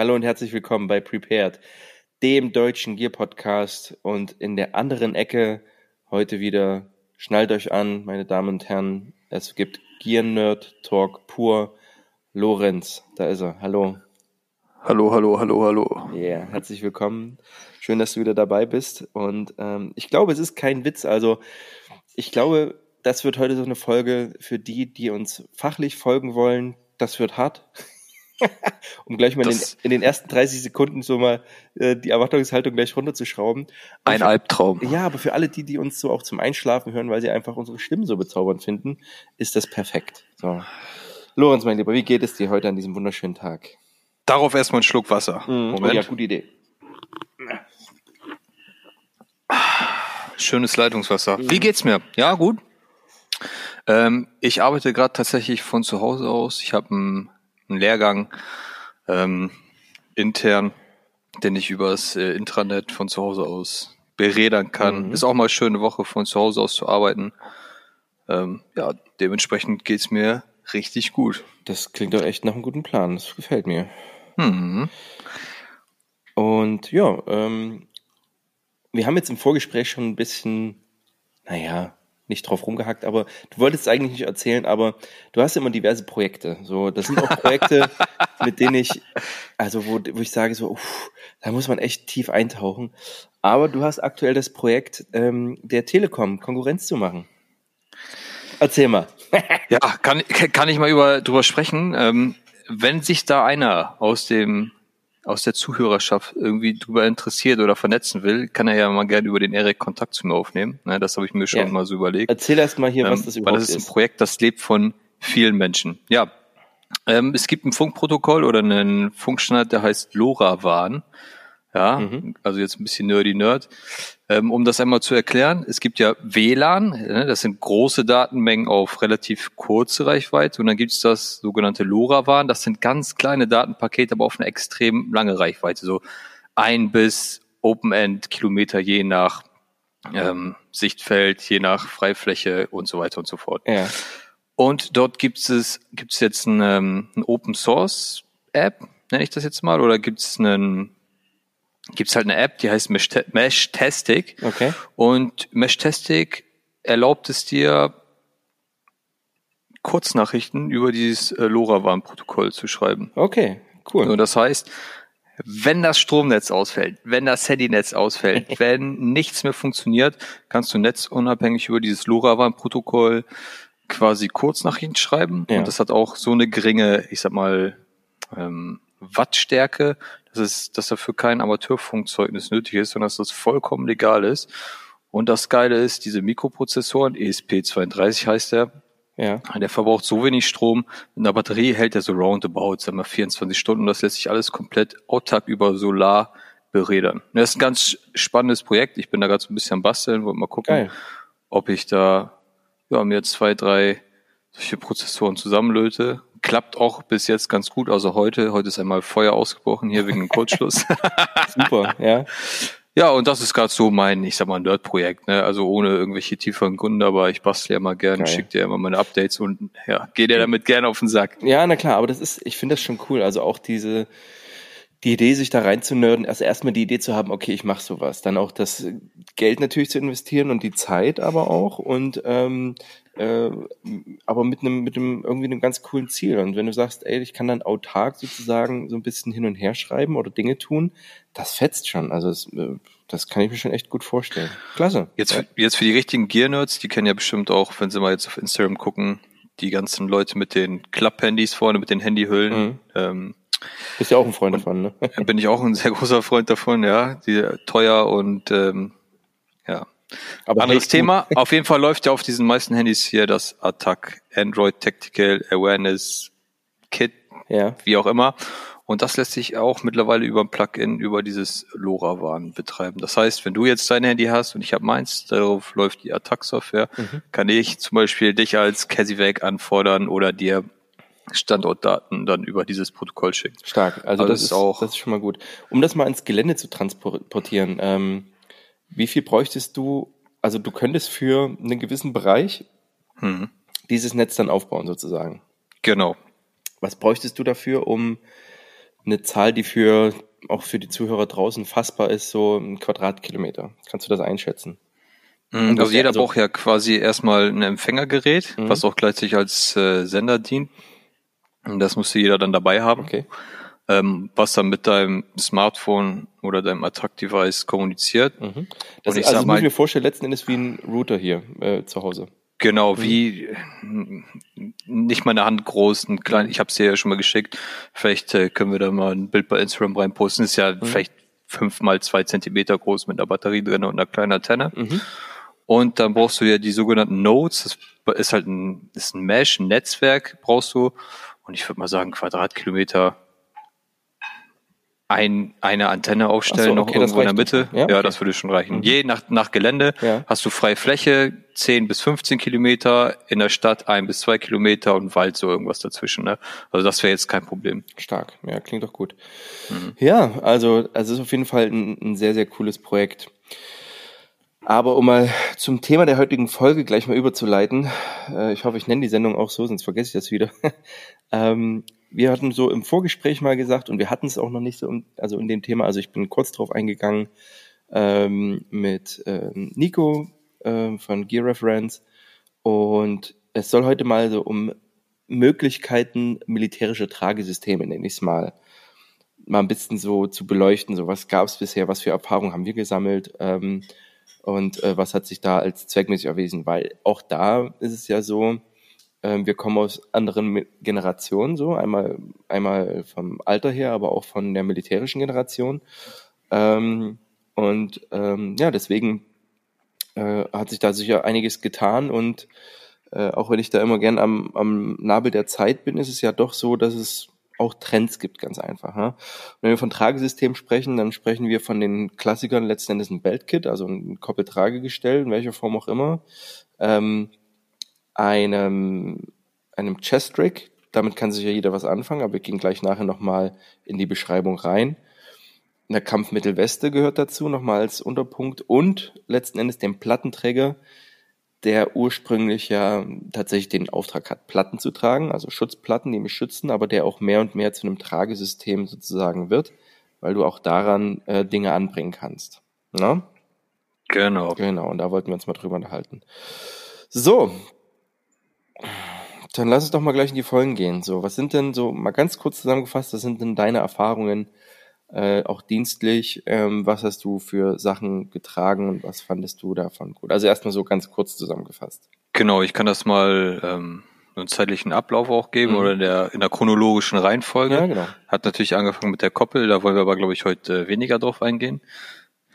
Hallo und herzlich willkommen bei Prepared, dem deutschen Gear Podcast. Und in der anderen Ecke heute wieder, schnallt euch an, meine Damen und Herren, es gibt Gear Nerd Talk pur. Lorenz, da ist er. Hallo. Hallo, hallo, hallo, hallo. Ja, yeah, herzlich willkommen. Schön, dass du wieder dabei bist. Und ähm, ich glaube, es ist kein Witz. Also, ich glaube, das wird heute so eine Folge für die, die uns fachlich folgen wollen. Das wird hart. um gleich mal in den, in den, ersten 30 Sekunden so mal äh, die Erwartungshaltung gleich runterzuschrauben. Ein für, Albtraum. Ja, aber für alle die, die uns so auch zum Einschlafen hören, weil sie einfach unsere Stimmen so bezaubernd finden, ist das perfekt. So. Lorenz, mein Lieber, wie geht es dir heute an diesem wunderschönen Tag? Darauf erstmal einen Schluck Wasser. Mhm. Moment. Oh ja, gute Idee. Schönes Leitungswasser. Mhm. Wie geht's mir? Ja, gut. Ähm, ich arbeite gerade tatsächlich von zu Hause aus. Ich habe einen, einen Lehrgang ähm, intern, den ich übers äh, Intranet von zu Hause aus berädern kann. Mhm. Ist auch mal schöne Woche von zu Hause aus zu arbeiten. Ähm, ja, dementsprechend geht's mir richtig gut. Das klingt doch echt nach einem guten Plan. Das gefällt mir. Mhm. Und ja, ähm, wir haben jetzt im Vorgespräch schon ein bisschen, naja, nicht drauf rumgehackt, aber du wolltest es eigentlich nicht erzählen, aber du hast immer diverse Projekte. So, das sind auch Projekte, mit denen ich, also wo, wo ich sage so, uff, da muss man echt tief eintauchen. Aber du hast aktuell das Projekt ähm, der Telekom Konkurrenz zu machen. Erzähl mal. ja, kann, kann ich mal über drüber sprechen. Ähm, wenn sich da einer aus dem aus der Zuhörerschaft irgendwie drüber interessiert oder vernetzen will, kann er ja mal gerne über den Erik Kontakt zu mir aufnehmen. Ne, das habe ich mir schon ja. mal so überlegt. Erzähl erst mal hier, was ähm, das überhaupt ist. Weil das ist ein Projekt, das lebt von vielen Menschen. Ja, ähm, es gibt ein Funkprotokoll oder einen Funkstandard, der heißt LoRaWAN. Ja, mhm. also jetzt ein bisschen nerdy Nerd. Ähm, um das einmal zu erklären, es gibt ja WLAN, ne, das sind große Datenmengen auf relativ kurze Reichweite und dann gibt es das sogenannte LoRaWAN, das sind ganz kleine Datenpakete, aber auf eine extrem lange Reichweite, so ein bis Open-End Kilometer je nach ähm, Sichtfeld, je nach Freifläche und so weiter und so fort. Ja. Und dort gibt es gibt es jetzt eine, ähm, eine Open Source App, nenne ich das jetzt mal, oder gibt es einen gibt es halt eine App, die heißt Meshtastic. Okay. Und Meshtastic erlaubt es dir, Kurznachrichten über dieses äh, LoRaWAN-Protokoll zu schreiben. Okay, cool. Und das heißt, wenn das Stromnetz ausfällt, wenn das Handynetz ausfällt, wenn nichts mehr funktioniert, kannst du netzunabhängig über dieses LoRaWAN-Protokoll quasi Kurznachrichten schreiben. Ja. Und das hat auch so eine geringe, ich sag mal, ähm, Wattstärke, dass, es, dass dafür kein Amateurfunkzeugnis nötig ist, sondern dass das vollkommen legal ist. Und das Geile ist, diese Mikroprozessoren, ESP32 heißt der, ja. Der verbraucht so wenig Strom. In der Batterie hält er so roundabout, sagen wir 24 Stunden. Und das lässt sich alles komplett autark über Solar berädern. Das ist ein ganz spannendes Projekt. Ich bin da gerade so ein bisschen am Basteln, wollte mal gucken, Geil. ob ich da ja, mir zwei, drei solche Prozessoren zusammenlöte klappt auch bis jetzt ganz gut. Also heute, heute ist einmal Feuer ausgebrochen hier wegen dem Kurzschluss. Super, ja. Ja, und das ist gerade so mein, ich sag mal, Nerd-Projekt, ne? Also ohne irgendwelche tieferen Gründe, aber ich bastle ja mal gern, schicke dir immer meine Updates und ja, geh dir damit gerne auf den Sack. Ja, na klar, aber das ist, ich finde das schon cool. Also auch diese, die Idee, sich da reinzunörden, also erstmal die Idee zu haben, okay, ich mache sowas, dann auch das Geld natürlich zu investieren und die Zeit aber auch und ähm, äh, aber mit einem mit einem irgendwie einem ganz coolen Ziel. Und wenn du sagst, ey, ich kann dann autark sozusagen so ein bisschen hin und her schreiben oder Dinge tun, das fetzt schon. Also das, äh, das kann ich mir schon echt gut vorstellen. Klasse. Jetzt für, jetzt für die richtigen Gear-Nerds, die kennen ja bestimmt auch, wenn sie mal jetzt auf Instagram gucken, die ganzen Leute mit den Klapp-Handys vorne, mit den Handyhüllen. Mhm. Ähm, bist ja auch ein Freund und davon, ne? Bin ich auch ein sehr großer Freund davon, ja. Die teuer und ähm, ja. Aber Anderes Thema. Auf jeden Fall läuft ja auf diesen meisten Handys hier das Attack Android Tactical Awareness Kit, ja. wie auch immer. Und das lässt sich auch mittlerweile über ein Plugin über dieses LoRaWAN betreiben. Das heißt, wenn du jetzt dein Handy hast und ich habe meins, darauf läuft die Attack-Software, mhm. kann ich zum Beispiel dich als Casivac anfordern oder dir Standortdaten dann über dieses Protokoll schicken. Stark, also, also das, ist auch. Das ist schon mal gut. Um das mal ins Gelände zu transportieren, ähm, wie viel bräuchtest du? Also du könntest für einen gewissen Bereich hm. dieses Netz dann aufbauen sozusagen. Genau. Was bräuchtest du dafür, um eine Zahl, die für auch für die Zuhörer draußen fassbar ist, so ein Quadratkilometer. Kannst du das einschätzen? Mhm, also jeder also, braucht ja quasi erstmal ein Empfängergerät, mhm. was auch gleichzeitig als äh, Sender dient. Und das musste jeder dann dabei haben. Okay. Ähm, was dann mit deinem Smartphone oder deinem Attract-Device kommuniziert. Mhm. Das ist, also, ich muss mir vorstellen, letzten Endes wie ein Router hier äh, zu Hause. Genau, mhm. wie nicht meine Hand groß, ein klein, ich habe es dir ja schon mal geschickt. Vielleicht äh, können wir da mal ein Bild bei Instagram reinposten. Ist ja mhm. vielleicht fünf mal zwei Zentimeter groß mit einer Batterie drin und einer kleinen Antenne. Mhm. Und dann brauchst du ja die sogenannten Nodes. Das ist halt ein, ist ein Mesh, ein Netzwerk brauchst du. Und ich würde mal sagen, Quadratkilometer ein, eine Antenne aufstellen, so, okay, noch irgendwo in der Mitte. Ja, ja das würde schon reichen. Mhm. Je nach, nach Gelände ja. hast du freie Fläche, 10 bis 15 Kilometer, in der Stadt ein bis zwei Kilometer und Wald so irgendwas dazwischen. Ne? Also das wäre jetzt kein Problem. Stark, ja, klingt doch gut. Mhm. Ja, also, also es ist auf jeden Fall ein, ein sehr, sehr cooles Projekt. Aber um mal zum Thema der heutigen Folge gleich mal überzuleiten, äh, ich hoffe, ich nenne die Sendung auch so, sonst vergesse ich das wieder. ähm, wir hatten so im Vorgespräch mal gesagt, und wir hatten es auch noch nicht so, also in dem Thema, also ich bin kurz drauf eingegangen ähm, mit ähm, Nico ähm, von Gear Reference. Und es soll heute mal so um Möglichkeiten militärischer Tragesysteme, nenne ich es mal, mal ein bisschen so zu beleuchten, so was gab es bisher, was für Erfahrungen haben wir gesammelt? Ähm, und äh, was hat sich da als zweckmäßig erwiesen, weil auch da ist es ja so, wir kommen aus anderen Generationen, so einmal einmal vom Alter her, aber auch von der militärischen Generation. Ähm, und ähm, ja, deswegen äh, hat sich da sicher einiges getan und äh, auch wenn ich da immer gern am, am Nabel der Zeit bin, ist es ja doch so, dass es auch Trends gibt, ganz einfach. Ne? wenn wir von Tragesystem sprechen, dann sprechen wir von den Klassikern letzten Endes ein Beltkit, also ein Koppeltragegestell, in welcher Form auch immer. Ähm, einem, einem Chest Rig. Damit kann sich ja jeder was anfangen, aber wir gehen gleich nachher nochmal in die Beschreibung rein. Eine Kampfmittelweste gehört dazu, nochmal als Unterpunkt. Und letzten Endes den Plattenträger, der ursprünglich ja tatsächlich den Auftrag hat, Platten zu tragen, also Schutzplatten, die mich schützen, aber der auch mehr und mehr zu einem Tragesystem sozusagen wird, weil du auch daran äh, Dinge anbringen kannst. Na? Genau. Genau, und da wollten wir uns mal drüber unterhalten. So, dann lass uns doch mal gleich in die Folgen gehen. So, was sind denn so, mal ganz kurz zusammengefasst, was sind denn deine Erfahrungen, äh, auch dienstlich? Ähm, was hast du für Sachen getragen und was fandest du davon gut? Also erstmal so ganz kurz zusammengefasst. Genau, ich kann das mal ähm, einen zeitlichen Ablauf auch geben mhm. oder in der, in der chronologischen Reihenfolge. Ja, genau. Hat natürlich angefangen mit der Koppel, da wollen wir aber, glaube ich, heute weniger drauf eingehen.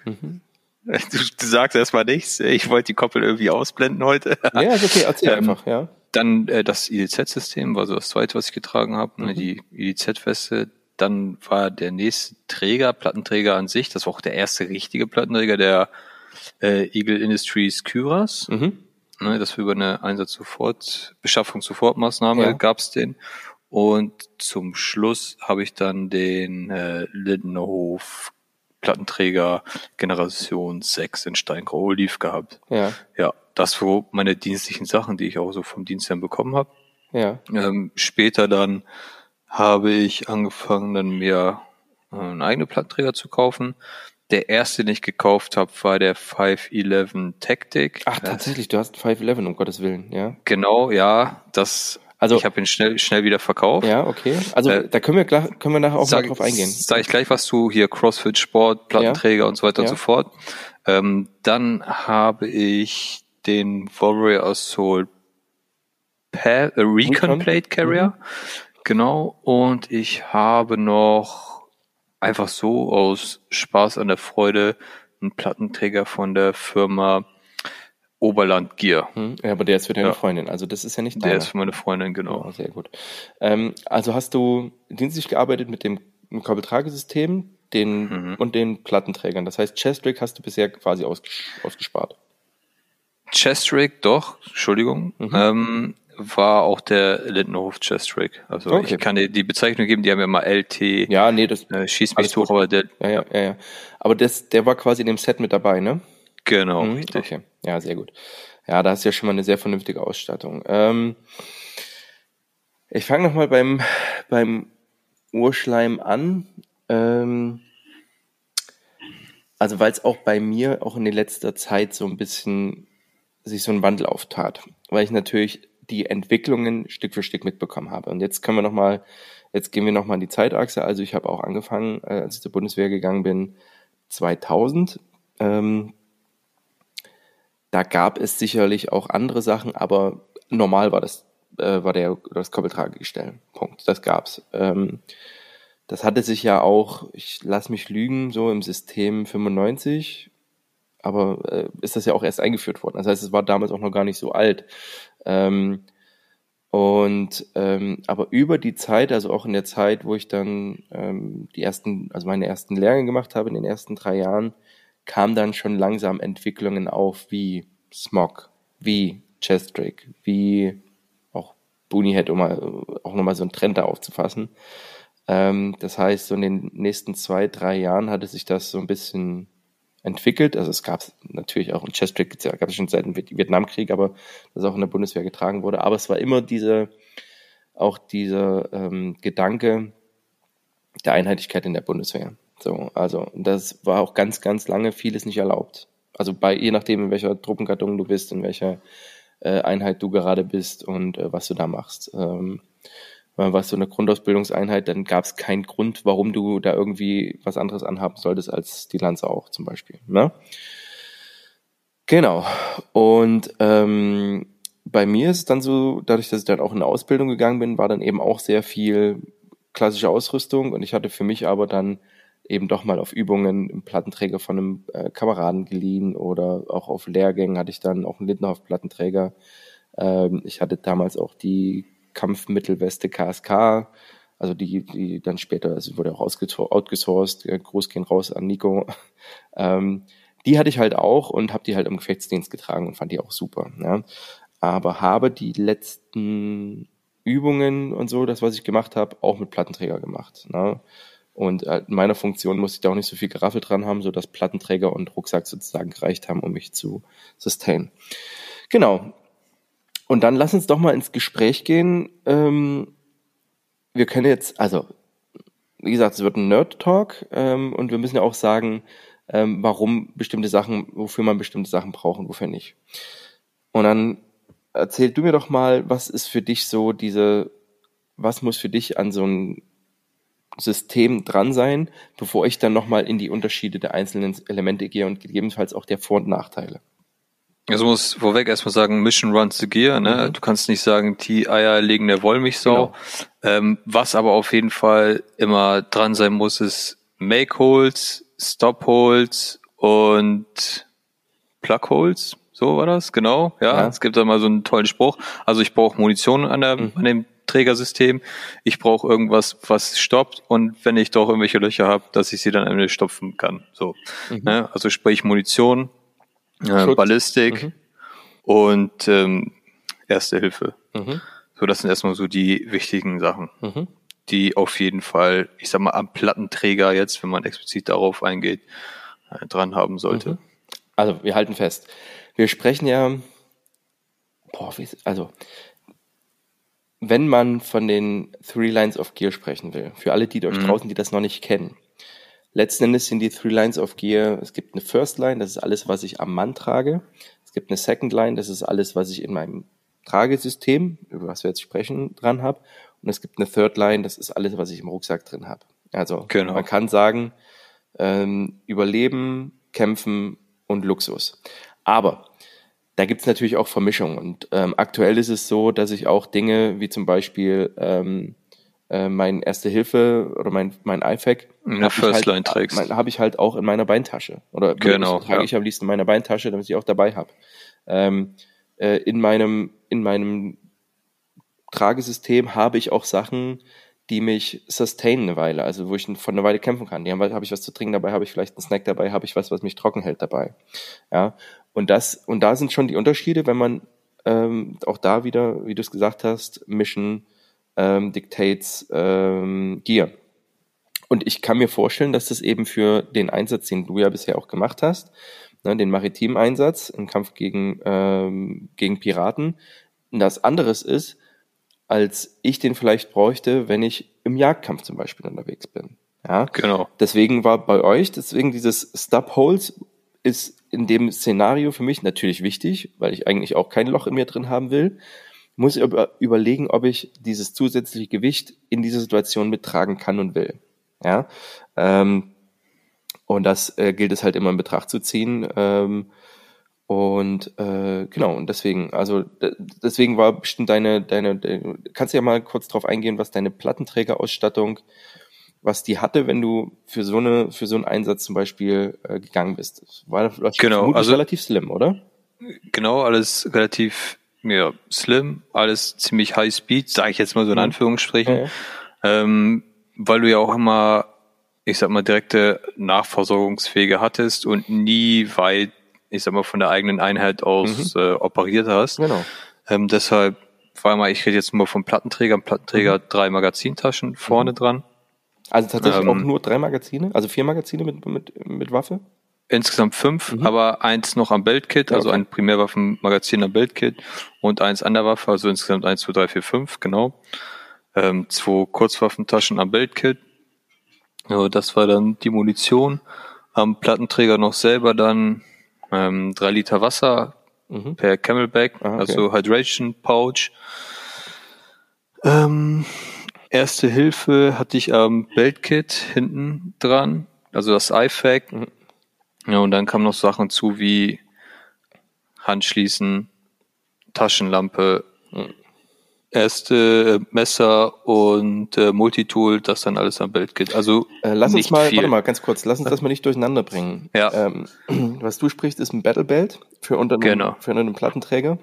Mhm. Du, du sagst erstmal nichts. Ich wollte die Koppel irgendwie ausblenden heute. Ja, ist okay, erzähl ähm, einfach, ja. Dann äh, das IDZ-System war so das zweite, was ich getragen habe, ne, mhm. die IDZ-Weste. Dann war der nächste Träger, Plattenträger an sich, das war auch der erste richtige Plattenträger, der äh, Eagle Industries Kyras. Mhm. Ne, das war über eine Einsatz sofort, Beschaffung Sofortmaßnahme ja. gab's den. Und zum Schluss habe ich dann den äh, Lindenhof Plattenträger Generation 6 in Steingrau Oliv gehabt. Ja. Ja, das wo meine dienstlichen Sachen, die ich auch so vom Dienstherrn bekommen habe. Ja. Ähm, später dann habe ich angefangen, dann mir äh, einen eigenen Plattenträger zu kaufen. Der erste, den ich gekauft habe, war der 511 Tactic. Ach, tatsächlich, du hast 511, um Gottes Willen, ja. Genau, ja. Das, also, ich habe ihn schnell, schnell wieder verkauft. Ja, okay. Also äh, da können wir, können wir nachher auch sag, mal drauf eingehen. Sag ich gleich was zu, hier CrossFit, Sport, Plattenträger ja. und so weiter ja. und so fort. Ähm, dann habe ich den Warrior Assault pa äh, Recon Plate Carrier. Mhm. Genau. Und ich habe noch einfach so aus Spaß an der Freude einen Plattenträger von der Firma Oberland Gear. Hm, ja, aber der ist für deine ja. Freundin, also das ist ja nicht deiner. Der ist für meine Freundin, genau. Oh, sehr gut. Ähm, also hast du dienstlich gearbeitet mit dem Kabeltragesystem den, mhm. und den Plattenträgern. Das heißt, Chestrick hast du bisher quasi ausges ausgespart. Chestrick, doch, Entschuldigung. Mhm. Ähm, war auch der Lindenhof Chestrick. Also okay. ich kann dir die Bezeichnung geben, die haben ja mal LT. Ja, nee, das äh, schießt mich hoch, aber der. Ja, ja, ja, ja. Aber das, der war quasi in dem Set mit dabei, ne? Genau, mhm, richtig. Okay. Ja, sehr gut. Ja, da hast du ja schon mal eine sehr vernünftige Ausstattung. Ähm, ich fange nochmal beim, beim Urschleim an? Ähm, also weil es auch bei mir auch in letzter Zeit so ein bisschen sich so ein Wandel auftat, weil ich natürlich die Entwicklungen Stück für Stück mitbekommen habe. Und jetzt können wir noch jetzt gehen wir noch mal in die Zeitachse. Also ich habe auch angefangen, äh, als ich zur Bundeswehr gegangen bin, 2000. Ähm, da gab es sicherlich auch andere Sachen, aber normal war das, äh, war der, das Koppeltragegestell. Punkt. Das gab's. Ähm, das hatte sich ja auch, ich lass mich lügen, so im System 95, aber äh, ist das ja auch erst eingeführt worden. Das heißt, es war damals auch noch gar nicht so alt. Ähm, und ähm, aber über die Zeit, also auch in der Zeit, wo ich dann ähm, die ersten, also meine ersten Lehrgänge gemacht habe in den ersten drei Jahren, kam dann schon langsam Entwicklungen auf wie Smog, wie Chestrick, wie auch Booneyhead, um mal, auch nochmal so einen Trend da aufzufassen. Ähm, das heißt, so in den nächsten zwei, drei Jahren hatte sich das so ein bisschen entwickelt. Also es gab natürlich auch in Chestrick, gab es schon seit dem Vietnamkrieg, aber das auch in der Bundeswehr getragen wurde. Aber es war immer diese, auch dieser ähm, Gedanke der Einheitlichkeit in der Bundeswehr. So, also das war auch ganz, ganz lange vieles nicht erlaubt. Also bei je nachdem, in welcher Truppengattung du bist, in welcher äh, Einheit du gerade bist und äh, was du da machst. Ähm, was so eine Grundausbildungseinheit, dann gab es keinen Grund, warum du da irgendwie was anderes anhaben solltest als die Lanze auch zum Beispiel. Ne? Genau. Und ähm, bei mir ist es dann so, dadurch, dass ich dann auch in eine Ausbildung gegangen bin, war dann eben auch sehr viel klassische Ausrüstung und ich hatte für mich aber dann eben doch mal auf Übungen im Plattenträger von einem äh, Kameraden geliehen oder auch auf Lehrgängen hatte ich dann auch einen Lindenhof-Plattenträger. Ähm, ich hatte damals auch die Kampfmittelweste KSK, also die, die dann später, also wurde auch outgesourced, äh, Gruß gehen raus an Nico. Ähm, die hatte ich halt auch und habe die halt im Gefechtsdienst getragen und fand die auch super. Ja. Aber habe die letzten Übungen und so, das, was ich gemacht habe, auch mit Plattenträger gemacht. Ne? Und äh, in meiner Funktion musste ich da auch nicht so viel Geraffel dran haben, so dass Plattenträger und Rucksack sozusagen gereicht haben, um mich zu sustain. Genau. Und dann lass uns doch mal ins Gespräch gehen. Ähm, wir können jetzt, also, wie gesagt, es wird ein Nerd-Talk ähm, und wir müssen ja auch sagen, ähm, warum bestimmte Sachen, wofür man bestimmte Sachen braucht und wofür nicht. Und dann erzähl du mir doch mal, was ist für dich so diese, was muss für dich an so ein System dran sein, bevor ich dann nochmal in die Unterschiede der einzelnen Elemente gehe und gegebenenfalls auch der Vor- und Nachteile. Also muss vorweg erstmal sagen, Mission runs the gear, ne? Mhm. Du kannst nicht sagen, die Eier legen der Wollmilchsau. Genau. Ähm, was aber auf jeden Fall immer dran sein muss, ist Make Holes, Stop Holes und Plug Holes. So war das, genau. Ja, ja. es gibt da mal so einen tollen Spruch. Also ich brauche Munition an, der, mhm. an dem Trägersystem. Ich brauche irgendwas, was stoppt und wenn ich doch irgendwelche Löcher habe, dass ich sie dann am stopfen kann. So, mhm. ne? also sprich Munition, äh, Ballistik mhm. und ähm, Erste Hilfe. Mhm. So, das sind erstmal so die wichtigen Sachen, mhm. die auf jeden Fall, ich sag mal, am Plattenträger jetzt, wenn man explizit darauf eingeht, äh, dran haben sollte. Mhm. Also, wir halten fest. Wir sprechen ja, boah, also, wenn man von den Three Lines of Gear sprechen will, für alle die euch mhm. draußen, die das noch nicht kennen, Letzten Endes sind die Three Lines of Gear, es gibt eine First Line, das ist alles, was ich am Mann trage. Es gibt eine Second Line, das ist alles, was ich in meinem Tragesystem, über was wir jetzt sprechen, dran habe. Und es gibt eine Third Line, das ist alles, was ich im Rucksack drin habe. Also genau. man kann sagen, ähm, Überleben, Kämpfen und Luxus. Aber da gibt's natürlich auch Vermischungen. Und ähm, aktuell ist es so, dass ich auch Dinge wie zum Beispiel ähm, äh, mein Erste Hilfe oder mein, mein IFAC ja, First halt, trägst. Habe ich halt auch in meiner Beintasche. Oder genau, trage ja. ich am liebsten in meiner Beintasche, damit ich auch dabei habe. Ähm, äh, in meinem, in meinem Tragesystem habe ich auch Sachen, die mich sustainen eine Weile, also wo ich von einer Weile kämpfen kann. Die haben, habe ich was zu trinken dabei, habe ich vielleicht einen Snack dabei, habe ich was, was mich trocken hält dabei. Ja, und das und da sind schon die Unterschiede, wenn man ähm, auch da wieder, wie du es gesagt hast, Mission ähm, Dictates ähm, Gear. Und ich kann mir vorstellen, dass das eben für den Einsatz, den du ja bisher auch gemacht hast, ne, den maritimen Einsatz im Kampf gegen, ähm, gegen Piraten, das anderes ist, als ich den vielleicht bräuchte, wenn ich im Jagdkampf zum Beispiel unterwegs bin. Ja, Genau. Deswegen war bei euch, deswegen dieses Stub Holes ist in dem Szenario für mich natürlich wichtig, weil ich eigentlich auch kein Loch in mir drin haben will. Muss ich überlegen, ob ich dieses zusätzliche Gewicht in dieser Situation mittragen kann und will. Ja, ähm, und das äh, gilt es halt immer in Betracht zu ziehen. Ähm, und äh, genau, und deswegen, also deswegen war bestimmt deine, deine, deine, kannst du ja mal kurz drauf eingehen, was deine Plattenträgerausstattung, was die hatte, wenn du für so eine, für so einen Einsatz zum Beispiel äh, gegangen bist. Das war wahrscheinlich Genau, also- relativ slim, oder? Genau, alles relativ ja, slim, alles ziemlich high speed, sage ich jetzt mal so in Mhm. Anführungsstrichen. Ja. Ähm, weil du ja auch immer, ich sag mal, direkte Nachversorgungswege hattest und nie weit, ich sag mal, von der eigenen Einheit aus äh, operiert hast. Genau. Ähm, deshalb war mal, ich rede jetzt nur vom Plattenträger. Plattenträger, Mhm. drei Magazintaschen vorne dran. Also tatsächlich Ähm, auch nur drei Magazine, also vier Magazine mit, mit, mit Waffe? Insgesamt fünf, Mhm. aber eins noch am Beltkit, also Okay. ein Primärwaffenmagazin am Beltkit und eins an der Waffe, also insgesamt eins, zwei, drei, vier, fünf, genau. Ähm, zwei Kurzwaffentaschen am Beltkit. Ja, das war dann die Munition. Am Plattenträger noch selber dann ähm, drei Liter Wasser Mhm. per Camelback, Ah, okay. also Hydration Pouch. Ähm, erste Hilfe hatte ich am Beltkit hinten dran, also das IFAC. Mhm. Ja, und dann kamen noch Sachen zu wie Handschließen, Taschenlampe, Mhm. erste äh, Messer und äh, Multitool, das dann alles am Beltkit. Also Äh, lass uns mal, viel. warte mal, ganz kurz, lass uns das mal nicht durcheinander bringen. Ja. Ähm, was du sprichst, ist ein Battle Belt für unter einem, Genau. für unter einem Plattenträger.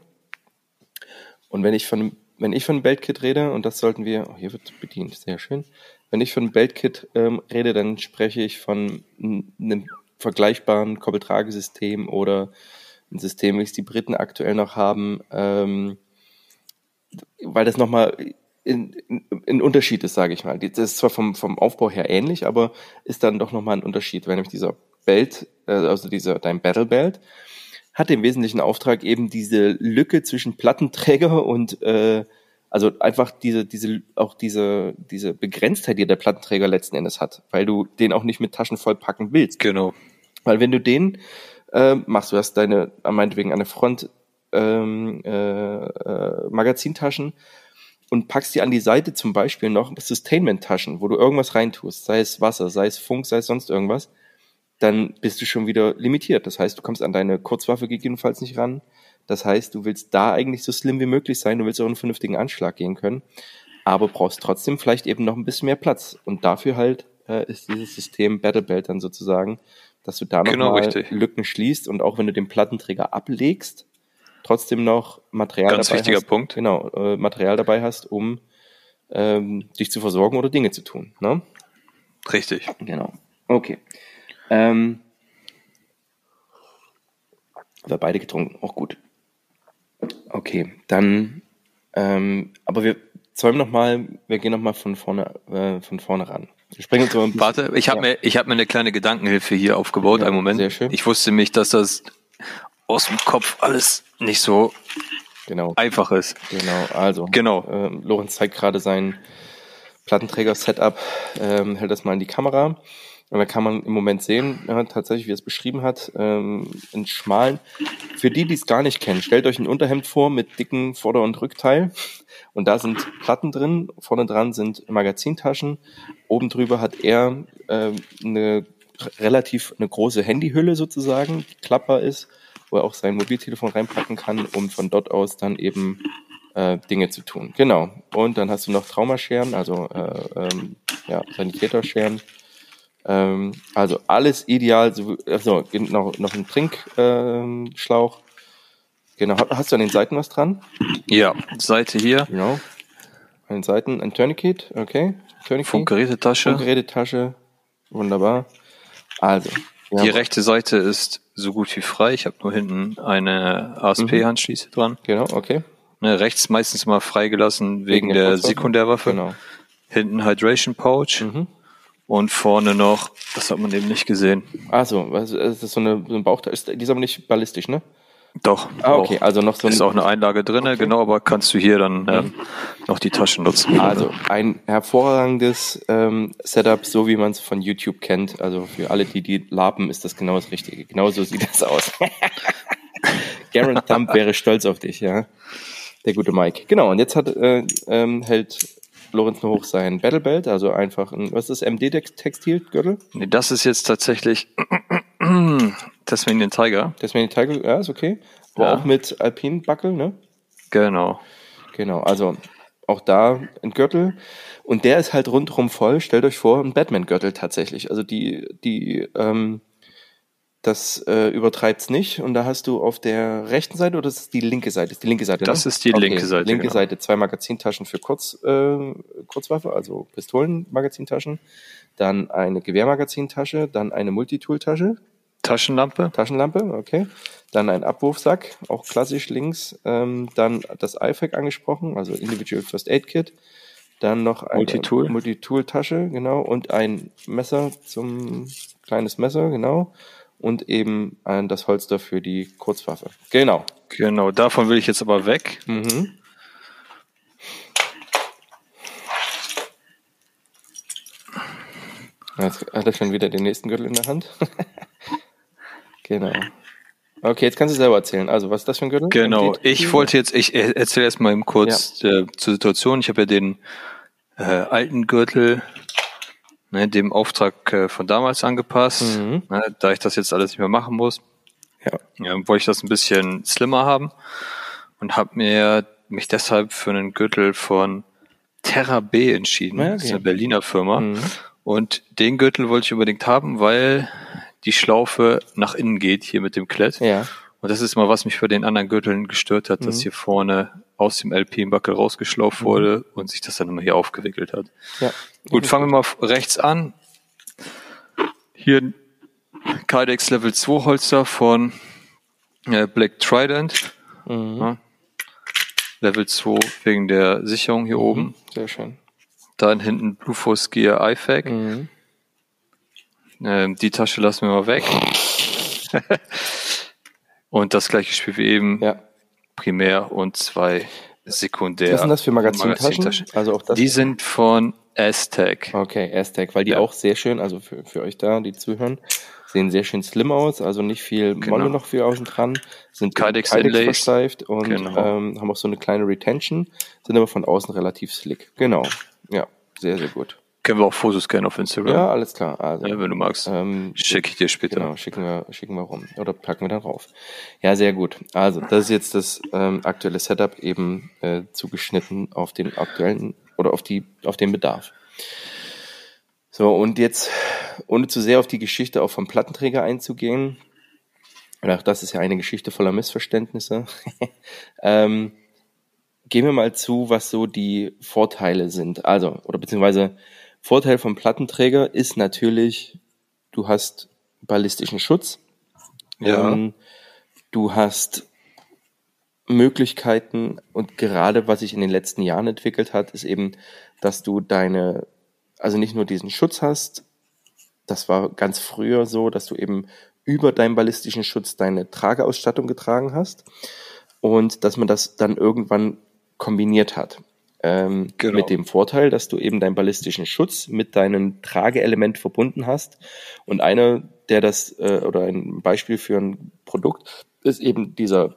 Und wenn ich von einem, wenn ich von Beltkit rede, und das sollten wir, oh, hier wird bedient, sehr schön. Wenn ich von Beltkit ähm, rede, dann spreche ich von einem vergleichbaren Koppeltragesystem oder ein System, wie es die Briten aktuell noch haben, ähm, weil das nochmal in, in, ein Unterschied ist, sage ich mal. Das ist zwar vom, vom Aufbau her ähnlich, aber ist dann doch nochmal ein Unterschied, weil nämlich dieser Belt, äh, also dieser dein Battle Belt, hat im wesentlichen Auftrag eben diese Lücke zwischen Plattenträger und äh, also einfach diese, diese, auch diese, diese Begrenztheit, die der Plattenträger letzten Endes hat, weil du den auch nicht mit Taschen vollpacken willst. Genau. Weil wenn du den äh, machst, du hast deine, äh, meinetwegen eine Front ähm, äh, äh, Magazintaschen und packst die an die Seite zum Beispiel noch Sustainment-Taschen, wo du irgendwas reintust, sei es Wasser, sei es Funk, sei es sonst irgendwas, dann bist du schon wieder limitiert. Das heißt, du kommst an deine Kurzwaffe gegebenenfalls nicht ran. Das heißt, du willst da eigentlich so slim wie möglich sein, du willst auch einen vernünftigen Anschlag gehen können, aber brauchst trotzdem vielleicht eben noch ein bisschen mehr Platz. Und dafür halt äh, ist dieses System Battle Belt dann sozusagen, dass du da Genau, nochmal richtig. Lücken schließt und auch wenn du den Plattenträger ablegst, trotzdem noch Material Ganz dabei wichtiger hast. Punkt. Genau, äh, Material dabei hast, um ähm, dich zu versorgen oder Dinge zu tun. Ne? Richtig. Genau. Okay. Ähm, wir beide getrunken, auch gut. Okay, dann, ähm, aber wir zäumen noch mal, wir gehen noch mal von vorne, äh, von vorne ran. Wir springen so ein. Warte, ich habe Ja. mir, ich habe mir eine kleine Gedankenhilfe hier aufgebaut. Ja, einen Moment. sehr schön. Ich wusste mich, dass das aus dem Kopf alles nicht so Genau, einfach ist. genau. Also, Genau. ähm, Lorenz zeigt gerade sein Plattenträger-Setup, ähm, hält das mal in die Kamera. Und da kann man im Moment sehen, ja, tatsächlich, wie er es beschrieben hat, ähm, in schmalen. Für die, die es gar nicht kennen, stellt euch ein Unterhemd vor mit dicken Vorder- und Rückteil. Und da sind Platten drin. Vorne dran sind Magazintaschen. Oben drüber hat er ähm, eine relativ eine große Handyhülle sozusagen, die klappbar ist, wo er auch sein Mobiltelefon reinpacken kann, um von dort aus dann eben äh, Dinge zu tun. Genau. Und dann hast du noch Traumascheren, also äh, ähm, ja, Sanitäterscheren. Ähm, also alles ideal. So, also noch, noch ein Trinkschlauch. Ähm, genau. Ha- Hast du an den Seiten was dran? Ja, Seite hier, Genau. An den Seiten ein Tourniquet. Okay. Tourniquet. Funkgerätetasche. Funkgerätetasche. Wunderbar. Also. Die haben- rechte Seite ist so gut wie frei. Ich habe nur hinten eine ASP-Handschließe dran. Genau, okay. Ne, rechts meistens immer freigelassen wegen, der der? Sekundärwaffe. Genau. Hinten Hydration Pouch Mhm. Und vorne noch, das hat man eben nicht gesehen. Also, ist das so eine, so ein Bauchteil? Ist, die ist aber nicht ballistisch, ne? Doch. Ah, okay, auch. also noch so ist ein- auch eine Einlage drin, Okay. genau, aber kannst du hier dann ähm, noch die Taschen nutzen. Also ein hervorragendes ähm, Setup, so wie man es von YouTube kennt. Also für alle, die die laben, ist das genau das Richtige. Genau so sieht das aus. Garen Thumb wäre stolz auf dich, ja. Der gute Mike. Genau, und jetzt hat äh, ähm, hält Lorenz nur hoch sein Battle Belt, also einfach ein, was ist das, MD-Textilgürtel? Nee, das ist jetzt tatsächlich Tasmanian Tiger. Das Mini Tiger, ja, ist okay. Aber Ja. auch mit Alpin-Buckel, ne? Genau. Genau, also auch da ein Gürtel. Und der ist halt rundherum voll. Stellt euch vor, ein Batman-Gürtel tatsächlich. Also die, die, ähm, das äh, übertreibt's nicht. Und da hast du auf der rechten Seite oder ist es die linke Seite? Das ist die linke Seite. Das ne? ist die linke Seite, Linke genau. Seite zwei Magazintaschen für Kurz, äh, Kurzwaffe, also Pistolenmagazintaschen. Dann eine Gewehrmagazintasche, dann eine Multitool-Tasche, Taschenlampe. Taschenlampe, okay. Dann ein Abwurfsack, auch klassisch links. Ähm, dann das IFAC angesprochen, also Individual First Aid Kit. Dann noch eine Multitool. Multitool-Tasche, genau. Und ein Messer zum, kleines Messer, genau. Und eben ein, das Holster für die Kurzwaffe. Genau. Genau, davon will ich jetzt aber weg. Mhm. Jetzt hat er schon wieder den nächsten Gürtel in der Hand. genau. Okay, jetzt kannst du selber erzählen. Also, was ist das für ein Gürtel? Genau, ich wollte jetzt, ich erzähle erst mal eben kurz äh, zur Situation. Ich habe ja den äh, alten Gürtel ne, dem Auftrag äh, von damals angepasst. Mhm. Ne, da ich das jetzt alles nicht mehr machen muss, Ja. ja, wollte ich das ein bisschen slimmer haben und habe mir mich deshalb für einen Gürtel von Terra B entschieden. Ja, Das ist okay. eine Berliner Firma. Mhm. Und den Gürtel wollte ich unbedingt haben, weil die Schlaufe nach innen geht hier mit dem Klett. Ja. Und das ist mal, was mich bei den anderen Gürteln gestört hat, Mhm. dass hier vorne aus dem LP-Buckel rausgeschlauft wurde und sich das dann immer hier aufgewickelt hat. ja. Gut, fangen wir mal rechts an. Hier ein Kydex Level 2 Holster von äh, Black Trident. Mhm. Ja. Level 2 wegen der Sicherung hier oben. Sehr schön. Dann hinten Blue Force Gear IFAC. Mhm. Ähm, die Tasche lassen wir mal weg. und das gleiche Spiel wie eben. Ja. Primär und zwei Sekundär. Was sind das für Magazintaschen? Magazintaschen. Also auch das. Die sind von Aztec. Okay, Aztec, weil die Ja. auch sehr schön, also für, für euch da, die zuhören, sehen sehr schön slim aus, also nicht viel Genau. Mono noch viel außen dran, sind Kydex Kydex versteift und Genau. ähm, haben auch so eine kleine Retention, sind aber von außen relativ slick. Genau, ja, sehr, sehr gut. Können wir auch Fotos gerne auf Instagram. Ja, alles klar. Also, Ja, wenn du magst. ähm, Schicke ich dir später. Genau, schicken wir, schicken wir rum. Oder packen wir dann rauf. Ja, sehr gut. Also, das ist jetzt das ähm, aktuelle Setup eben äh, zugeschnitten auf den aktuellen oder auf die, auf den Bedarf. So, und jetzt, ohne zu sehr auf die Geschichte auch vom Plattenträger einzugehen, und auch das ist ja eine Geschichte voller Missverständnisse, ähm, gehen wir mal zu, was so die Vorteile sind. Also, oder beziehungsweise Vorteil vom Plattenträger ist natürlich, du hast ballistischen Schutz. Ja. Ähm, du hast Möglichkeiten und gerade was sich in den letzten Jahren entwickelt hat, ist eben, dass du deine, also nicht nur diesen Schutz hast, das war ganz früher so, dass du eben über deinen ballistischen Schutz deine Trageausstattung getragen hast und dass man das dann irgendwann kombiniert hat. Ähm, Genau. Mit dem Vorteil, dass du eben deinen ballistischen Schutz mit deinem Trageelement verbunden hast. Und einer, der das, äh, oder ein Beispiel für ein Produkt, ist eben dieser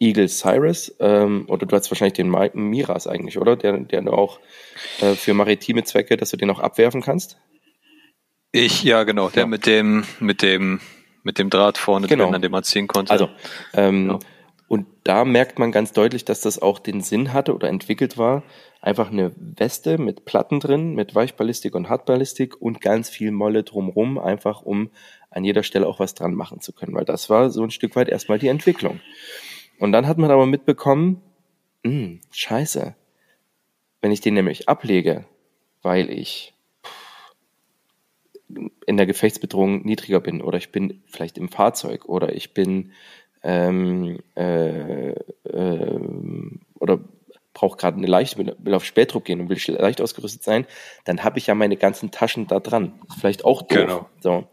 Eagle Cyrus, ähm, oder du hast wahrscheinlich den Mi- Miras eigentlich, oder? Der, der du auch äh, für maritime Zwecke, dass du den auch abwerfen kannst. Ich, ja, genau. Der Ja. mit dem, mit dem, mit dem Draht vorne Genau. drin, an dem man ziehen konnte. Also, ähm, Ja. Und da merkt man ganz deutlich, dass das auch den Sinn hatte oder entwickelt war, einfach eine Weste mit Platten drin, mit Weichballistik und Hartballistik und ganz viel Molle drumrum, einfach um an jeder Stelle auch was dran machen zu können, weil das war so ein Stück weit erstmal die Entwicklung. Und dann hat man aber mitbekommen, hm, scheiße, wenn ich den nämlich ablege, weil ich in der Gefechtsbedrohung niedriger bin oder ich bin vielleicht im Fahrzeug oder ich bin ähm, äh, äh, oder brauche gerade eine leichte, will, auf Spätdruck gehen und will leicht ausgerüstet sein, dann habe ich ja meine ganzen Taschen da dran. Vielleicht auch doof. Genau. So.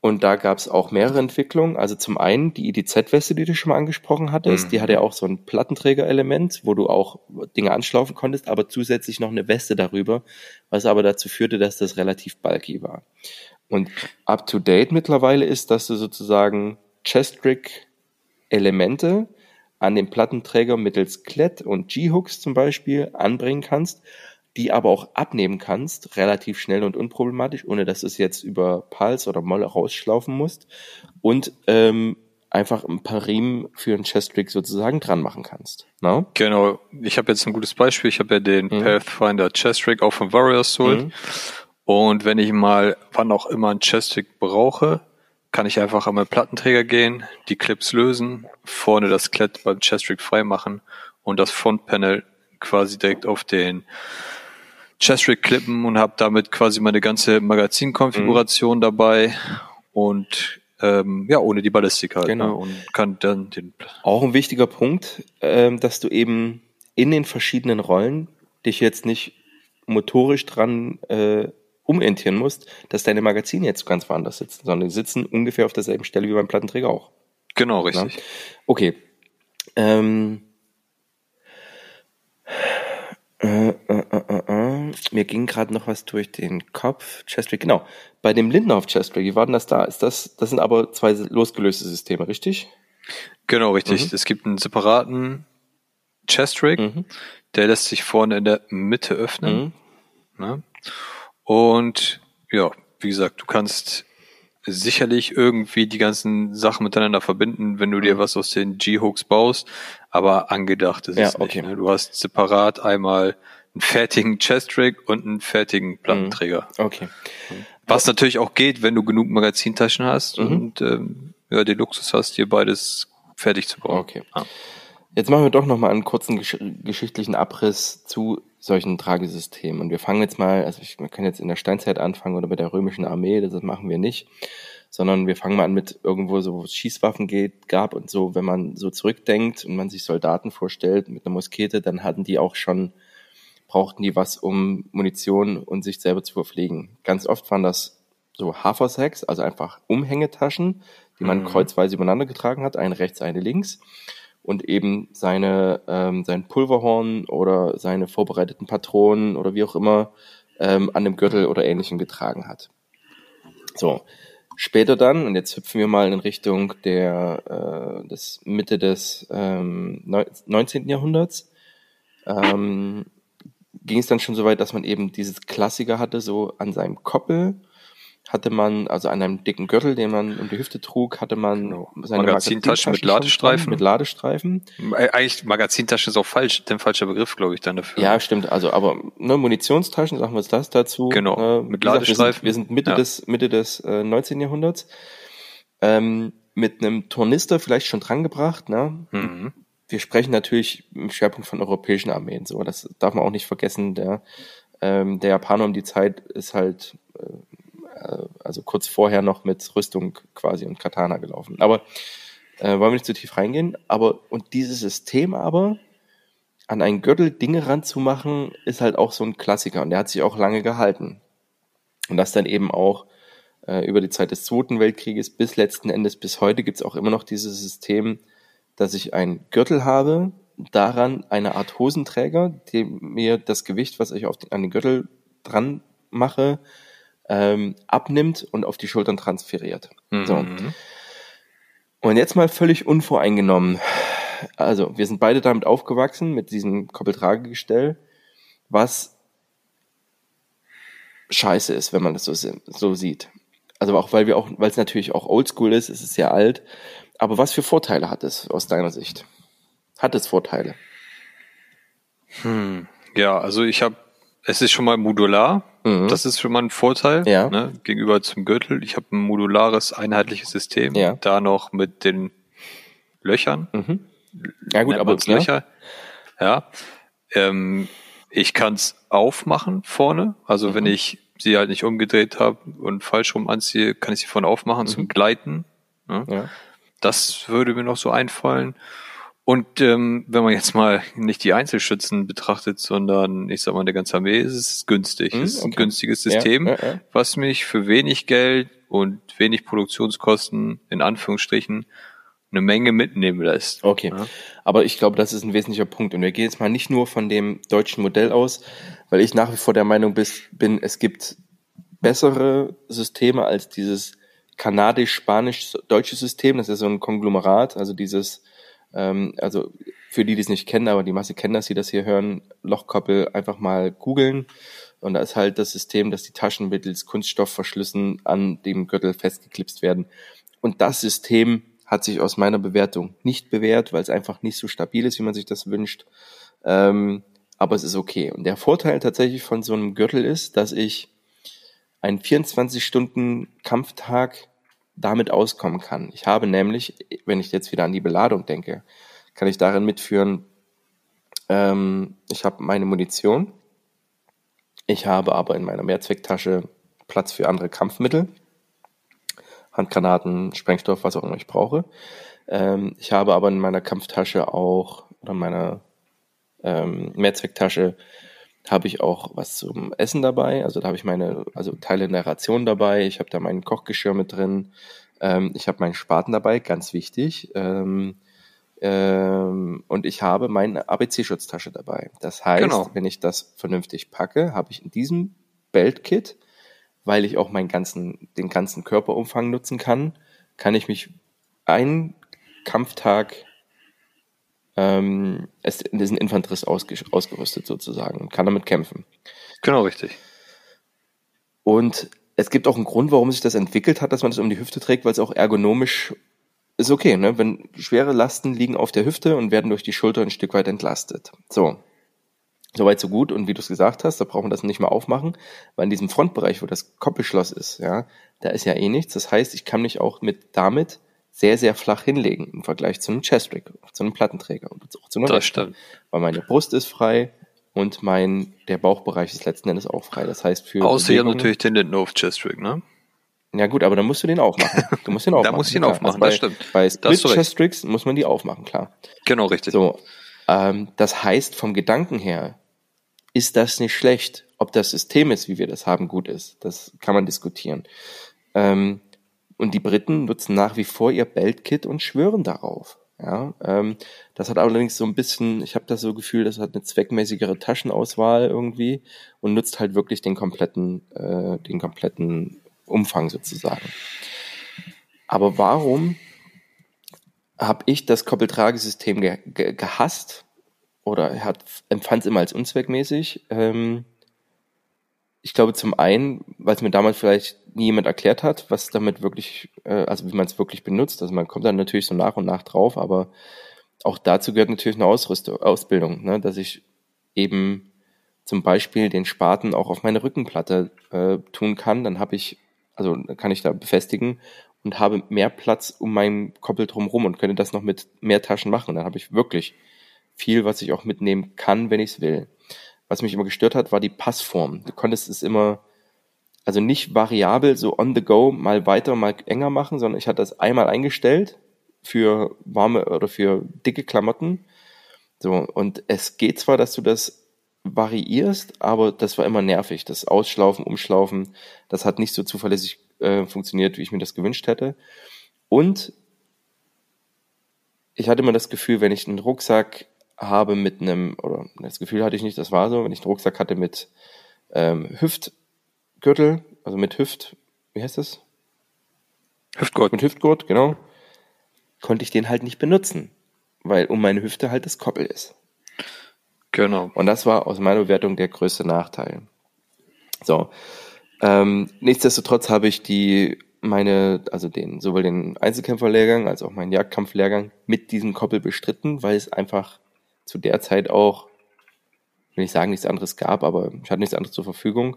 Und da gab es auch mehrere Entwicklungen. Also zum einen die IDZ-Weste, die du schon mal angesprochen hattest. Mhm. Die hatte ja auch so ein Plattenträger-Element, wo du auch Dinge anschlaufen konntest, aber zusätzlich noch eine Weste darüber, was aber dazu führte, dass das relativ bulky war. Und up to date mittlerweile ist, dass du sozusagen Chest-Rig-Elemente an den Plattenträger mittels Klett und G-Hooks zum Beispiel anbringen kannst, die aber auch abnehmen kannst, relativ schnell und unproblematisch, ohne dass du es jetzt über Pals oder Molle rausschlaufen musst und ähm, einfach ein paar Riemen für einen Chest-Rig sozusagen dran machen kannst. No? Genau. Ich habe jetzt ein gutes Beispiel. Ich habe ja den Mhm. Pathfinder Chest Rig auch von Warriors Soul. Mhm. Und wenn ich mal, wann auch immer ein Chest Rig brauche, kann ich einfach an meinen Plattenträger gehen, die Clips lösen, vorne das Klett beim Chest Rig freimachen und das Frontpanel quasi direkt auf den Chest Rig klippen und habe damit quasi meine ganze Magazinkonfiguration Mhm. dabei und ähm, ja, ohne die Ballistik halt. Genau. Ne? Und kann dann den Auch ein wichtiger Punkt, ähm, dass du eben in den verschiedenen Rollen dich jetzt nicht motorisch dran äh, umenttieren musst, dass deine Magazine jetzt ganz woanders sitzen, sondern die sitzen ungefähr auf derselben Stelle wie beim Plattenträger auch. Genau, richtig. Okay. Ähm, äh, äh, äh, äh, mir ging gerade noch was durch den Kopf. Chestrig, genau. Bei dem Lindenhof Chestrig, wie war denn das da? Ist das, das sind aber zwei losgelöste Systeme, richtig? Genau, richtig. Es gibt einen separaten Chest Rig, Mhm. der lässt sich vorne in der Mitte öffnen. Mhm. Ne? Und ja, wie gesagt, du kannst sicherlich irgendwie die ganzen Sachen miteinander verbinden, wenn du dir was aus den G-Hooks baust, aber angedacht ist Mhm. Ja, es nicht. okay. Ne? Du hast separat einmal einen fertigen Chest Rig und einen fertigen Plattenträger. Okay. Was natürlich auch geht, wenn du genug Magazintaschen hast Mhm. und ähm, ja, den Luxus hast, dir beides fertig zu bauen. Okay. Ah. Jetzt machen wir doch noch mal einen kurzen gesch geschichtlichen Abriss zu solchen Tragesystemen. Und wir fangen jetzt mal, also ich, wir können jetzt in der Steinzeit anfangen oder mit der römischen Armee, das machen wir nicht, sondern wir fangen mal an mit irgendwo so, wo es Schießwaffen geht, gab und so, wenn man so zurückdenkt und man sich Soldaten vorstellt mit einer Muskete, dann hatten die auch schon, brauchten die was, um Munition und sich selber zu verpflegen. Ganz oft waren das so Hafersacks, also einfach Umhängetaschen, die man Mhm. kreuzweise übereinander getragen hat, eine rechts, eine links und eben seine ähm, sein Pulverhorn oder seine vorbereiteten Patronen oder wie auch immer ähm, an dem Gürtel oder ähnlichem getragen hat. So, später dann, und jetzt hüpfen wir mal in Richtung der äh, des Mitte des ähm, neu- 19. Jahrhunderts, ähm, ging es dann schon so weit, dass man eben dieses Klassiker hatte, so an seinem Koppel hatte man, also an einem dicken Gürtel, den man um die Hüfte trug, hatte man Genau. seine Magazintaschen mit Ladestreifen. Mit Ladestreifen. Äh, Eigentlich Magazintasche ist auch falsch, der falsche Begriff, glaube ich, dann dafür. Ja, stimmt. Also, aber ne, Munitionstaschen, sagen wir jetzt das dazu. Genau, Äh, mit gesagt, Ladestreifen. Wir sind, wir sind Mitte Ja. des Mitte des äh, 19. Jahrhunderts. Ähm, mit einem Tornister vielleicht schon drangebracht. Ne? Mhm. Wir sprechen natürlich im Schwerpunkt von europäischen Armeen. So, das darf man auch nicht vergessen. Der ähm, der Japaner um die Zeit ist halt äh, also kurz vorher noch mit Rüstung quasi und Katana gelaufen. Aber äh, wollen wir nicht zu tief reingehen. Aber und dieses System aber an einen Gürtel Dinge ranzumachen, ist halt auch so ein Klassiker und der hat sich auch lange gehalten. Und das dann eben auch äh, über die Zeit des Zweiten Weltkrieges bis letzten Endes bis heute gibt es auch immer noch dieses System, dass ich einen Gürtel habe, daran eine Art Hosenträger, dem mir das Gewicht, was ich auf den, an den Gürtel dran mache, ähm, abnimmt und auf die Schultern transferiert. So. Mhm. Und jetzt mal völlig unvoreingenommen. Also, wir sind beide damit aufgewachsen, mit diesem Koppeltragegestell, was scheiße ist, wenn man das so, so sieht. Also auch, weil wir auch, weil es natürlich auch oldschool ist, es ist sehr alt. Aber was für Vorteile hat es aus deiner Sicht? Hat es Vorteile? Hm. Ja, also ich habe, es ist schon mal modular. Mhm. Das ist schon mal ein Vorteil Ja. ne, gegenüber zum Gürtel. Ich habe ein modulares, einheitliches System. Ja. Da noch mit den Löchern. Mhm. Ja gut, aber Löcher. Ja. Ähm, ich kann es aufmachen vorne. Also Mhm. wenn ich sie halt nicht umgedreht habe und falsch rum anziehe, kann ich sie vorne aufmachen zum Gleiten. Ne? ja. Das würde mir noch so einfallen. Und ähm, wenn man jetzt mal nicht die Einzelschützen betrachtet, sondern ich sag mal eine ganze Armee, ist es günstig. Mhm, es ist ein okay. günstiges Ja, System, ja, ja. was mich für wenig Geld und wenig Produktionskosten, in Anführungsstrichen, eine Menge mitnehmen lässt. Okay. Ja. Aber ich glaube, das ist ein wesentlicher Punkt. Und wir gehen jetzt mal nicht nur von dem deutschen Modell aus, weil ich nach wie vor der Meinung bin, es gibt bessere Systeme als dieses kanadisch-spanisch-deutsche System. Das ist so ein Konglomerat, also dieses, ähm, also für die, die es nicht kennen, aber die Masse kennen das, die das hier hören, Lochkoppel einfach mal googeln. Und da ist halt das System, dass die Taschen mittels Kunststoffverschlüssen an dem Gürtel festgeklipst werden. Und das System hat sich aus meiner Bewertung nicht bewährt, weil es einfach nicht so stabil ist, wie man sich das wünscht. Ähm, aber es ist okay. Und der Vorteil tatsächlich von so einem Gürtel ist, dass ich einen 24-Stunden-Kampftag damit auskommen kann. Ich habe nämlich, wenn ich jetzt wieder an die Beladung denke, kann ich darin mitführen, ähm, ich habe meine Munition, ich habe aber in meiner Mehrzwecktasche Platz für andere Kampfmittel. Handgranaten, Sprengstoff, was auch immer ich brauche. Ähm, ich habe aber in meiner Kampftasche auch, oder meiner ähm, Mehrzwecktasche, habe ich auch was zum Essen dabei. Also da habe ich meine, also Teile in der Ration dabei. Ich habe da mein Kochgeschirr mit drin. Ähm, ich habe meinen Spaten dabei, ganz wichtig. Ähm, ähm, und ich habe meine ABC-Schutztasche dabei. Das heißt, genau. wenn ich das vernünftig packe, habe ich in diesem Belt-Kit weil ich auch meinen ganzen, den ganzen Körperumfang nutzen kann, kann ich mich einen Kampftag ähm, es in diesen Infanterist ausge, ausgerüstet sozusagen und kann damit kämpfen. Genau, richtig. Und es gibt auch einen Grund, warum sich das entwickelt hat, dass man das um die Hüfte trägt, weil es auch ergonomisch ist okay, ne? Wenn schwere Lasten liegen auf der Hüfte und werden durch die Schulter ein Stück weit entlastet. So. Soweit so gut. Und wie du es gesagt hast, da brauchen wir das nicht mehr aufmachen, weil in diesem Frontbereich, wo das Koppelschloss ist, ja, da ist ja eh nichts. Das heißt, ich kann mich auch mit damit sehr, sehr flach hinlegen im Vergleich zu einem Chestrig, zu einem Plattenträger und auch zu einer Das stimmt. Weil meine Brust ist frei und mein, der Bauchbereich ist letzten Endes auch frei. Das heißt für. Außer ihr natürlich den Lindenhof Chestrig, ne? Ja gut, aber dann musst du den aufmachen. Du musst den aufmachen. da musst du ihn aufmachen, also bei, das stimmt. Bei Split Chestrigs muss man die aufmachen, klar. Genau, richtig. So, ähm, das heißt vom Gedanken her, ist das nicht schlecht. Ob das System ist, wie wir das haben, gut ist, das kann man diskutieren. Ähm, und die Briten nutzen nach wie vor ihr Beltkit und schwören darauf. Ja, ähm, das hat allerdings so ein bisschen, ich habe das so Gefühl, das hat eine zweckmäßigere Taschenauswahl irgendwie und nutzt halt wirklich den kompletten, äh, den kompletten Umfang sozusagen. Aber warum habe ich das Koppeltragesystem ge ge gehasst? oder er empfand es immer als unzweckmäßig. Ähm, ich glaube zum einen, weil es mir damals vielleicht jemand erklärt hat, was damit wirklich, äh, also wie man es wirklich benutzt. Also man kommt dann natürlich so nach und nach drauf, aber auch dazu gehört natürlich eine Ausrüstung, Ausbildung, ne? dass ich eben zum Beispiel den Spaten auch auf meine Rückenplatte äh, tun kann. Dann habe ich, also kann ich da befestigen und habe mehr Platz um meinen Koppel drumherum und könnte das noch mit mehr Taschen machen. Dann habe ich wirklich viel, was ich auch mitnehmen kann, wenn ich es will. Was mich immer gestört hat, war die Passform. Du konntest es immer, also nicht variabel, so on the go, mal weiter, mal enger machen, sondern ich hatte das einmal eingestellt für warme oder für dicke Klamotten. So, und es geht zwar, dass du das variierst, aber das war immer nervig. Das Ausschlaufen, Umschlaufen, das hat nicht so zuverlässig äh, funktioniert, wie ich mir das gewünscht hätte. Und ich hatte immer das Gefühl, wenn ich einen Rucksack habe mit einem, oder das Gefühl hatte ich nicht, das war so, wenn ich einen Rucksack hatte mit ähm, Hüftgürtel, also mit Hüft, wie heißt das? Hüftgurt. Mit Hüftgurt, genau, konnte ich den halt nicht benutzen, weil um meine Hüfte halt das Koppel ist. Genau. Und das war aus meiner Bewertung der größte Nachteil. So. Ähm, nichtsdestotrotz habe ich die meine, also den, sowohl den Einzelkämpferlehrgang als auch meinen Jagdkampflehrgang mit diesem Koppel bestritten, weil es einfach zu der Zeit auch, will ich sagen, nichts anderes gab, aber ich hatte nichts anderes zur Verfügung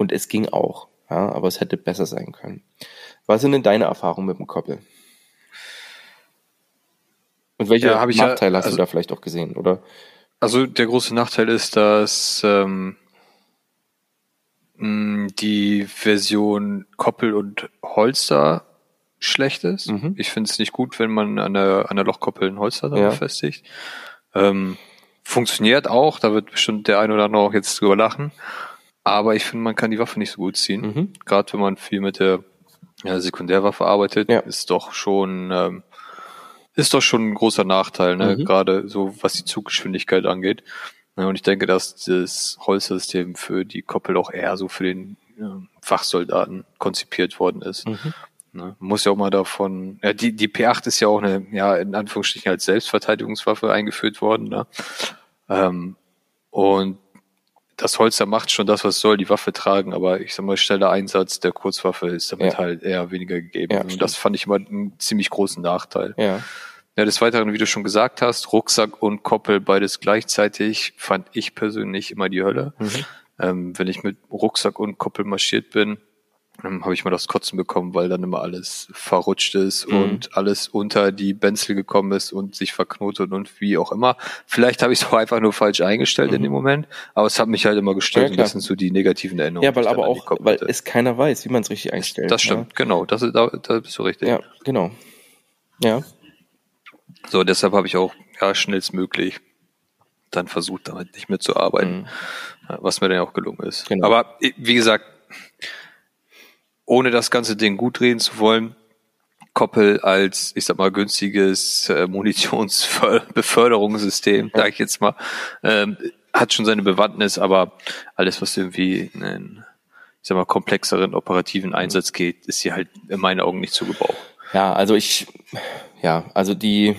und es ging auch. Ja, aber es hätte besser sein können. Was sind denn deine Erfahrungen mit dem Koppel? Und welche ja, Nachteile ja, hast also, du da vielleicht auch gesehen, oder? Also der große Nachteil ist, dass ähm, die Version Koppel und Holster schlecht ist. Mhm. Ich finde es nicht gut, wenn man an der, an der Lochkoppel ein Holster dann ja. befestigt. Ähm, funktioniert auch, da wird bestimmt der ein oder andere auch jetzt drüber lachen. Aber ich finde, man kann die Waffe nicht so gut ziehen. Mhm. Gerade wenn man viel mit der ja, Sekundärwaffe arbeitet, Ja. ist doch schon ähm, ist doch schon ein großer Nachteil, ne? Mhm. gerade so was die Zuggeschwindigkeit angeht. Ja, und ich denke, dass das Holstersystem für die Koppel auch eher so für den ähm, Fachsoldaten konzipiert worden ist. Mhm. Ne? Man muss ja auch mal davon, ja, die, die P8 ist ja auch eine, ja, in Anführungsstrichen als Selbstverteidigungswaffe eingeführt worden. Ne? Ähm, und das Holster macht schon das, was soll, die Waffe tragen, aber ich sag mal, schneller Einsatz der Kurzwaffe ist damit Ja. halt eher weniger gegeben. Ja, und das fand ich immer einen ziemlich großen Nachteil. Ja. Ja, des Weiteren, wie du schon gesagt hast, Rucksack und Koppel beides gleichzeitig fand ich persönlich immer die Hölle. Mhm. Ähm, wenn ich mit Rucksack und Koppel marschiert bin, ähm, habe ich mal das Kotzen bekommen, weil dann immer alles verrutscht ist Mhm. und alles unter die Benzel gekommen ist und sich verknotet und wie auch immer. Vielleicht habe ich es auch einfach nur falsch eingestellt in dem Moment, aber es hat mich halt immer gestört Mhm. Ja, das sind so die negativen Erinnerungen. Ja, weil dann aber auch, weil hatte. es keiner weiß, wie man es richtig einstellt. das stimmt, genau, das, da, da bist du richtig. Ja, ja genau. Ja. So, deshalb habe ich auch ja, schnellstmöglich dann versucht, damit nicht mehr zu arbeiten, ja, was mir dann auch gelungen ist. Mhm. Genau. Aber wie gesagt, ohne das ganze Ding gut reden zu wollen, Koppel als, ich sag mal, günstiges äh, Munitionsbeförderungssystem, sage ich jetzt mal, ähm, hat schon seine Bewandtnis, aber alles, was irgendwie einen, ich sag mal, komplexeren operativen Einsatz geht, ist hier halt in meinen Augen nicht zu gebrauchen. Ja, also ich, ja, also die,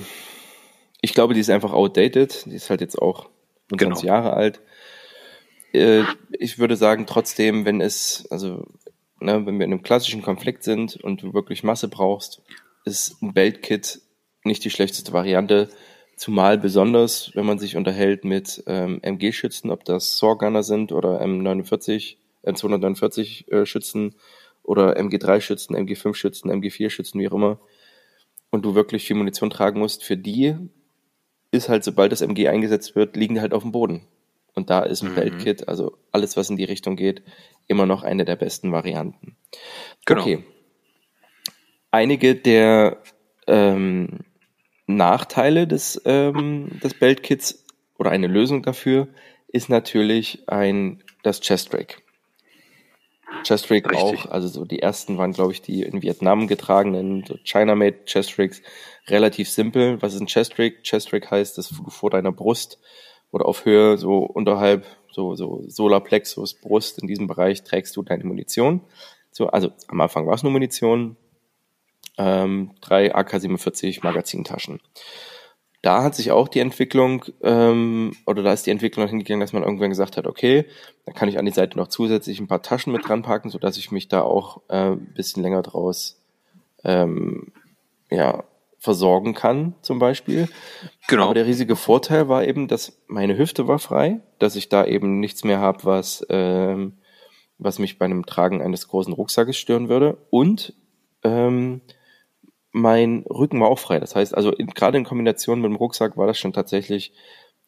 ich glaube, die ist einfach outdated. Die ist halt jetzt auch 25 Genau. Jahre alt. Äh, ich würde sagen, trotzdem, wenn es, also, ne, wenn wir in einem klassischen Konflikt sind und du wirklich Masse brauchst, ist ein Beltkit nicht die schlechteste Variante. Zumal besonders, wenn man sich unterhält mit ähm, MG-Schützen, ob das Saw-Gunner sind oder M49, M249 äh, Schützen oder MG3-Schützen, MG5-Schützen, MG4-Schützen, wie auch immer, und du wirklich viel Munition tragen musst, für die ist halt, sobald das MG eingesetzt wird, liegen die halt auf dem Boden. Und da ist ein Mhm. Beltkit, also alles, was in die Richtung geht, immer noch eine der besten Varianten. Genau. Okay. Einige der ähm, Nachteile des, ähm, des Beltkits oder eine Lösung dafür ist natürlich ein, das Chest Rig. Chest Rig Richtig. auch, also so die ersten waren, glaube ich, die in Vietnam getragenen, so China-made Chest Rigs, relativ simpel. Was ist ein Chest Rig? Chest Rig heißt, dass du vor deiner Brust oder auf Höhe, so unterhalb, so, so Solarplexus, Brust, in diesem Bereich trägst du deine Munition. So, also am Anfang war es nur Munition, ähm, drei AK-47 Magazintaschen. Da hat sich auch die Entwicklung, ähm, oder da ist die Entwicklung hingegangen, dass man irgendwann gesagt hat, okay, da kann ich an die Seite noch zusätzlich ein paar Taschen mit dran packen, sodass ich mich da auch äh, ein bisschen länger draus ähm, ja, versorgen kann, zum Beispiel. Genau. Aber der riesige Vorteil war eben, dass meine Hüfte war frei, dass ich da eben nichts mehr habe, was, ähm, was mich bei einem Tragen eines großen Rucksackes stören würde. Und ähm, mein Rücken war auch frei. Das heißt, also in, gerade in Kombination mit dem Rucksack war das schon tatsächlich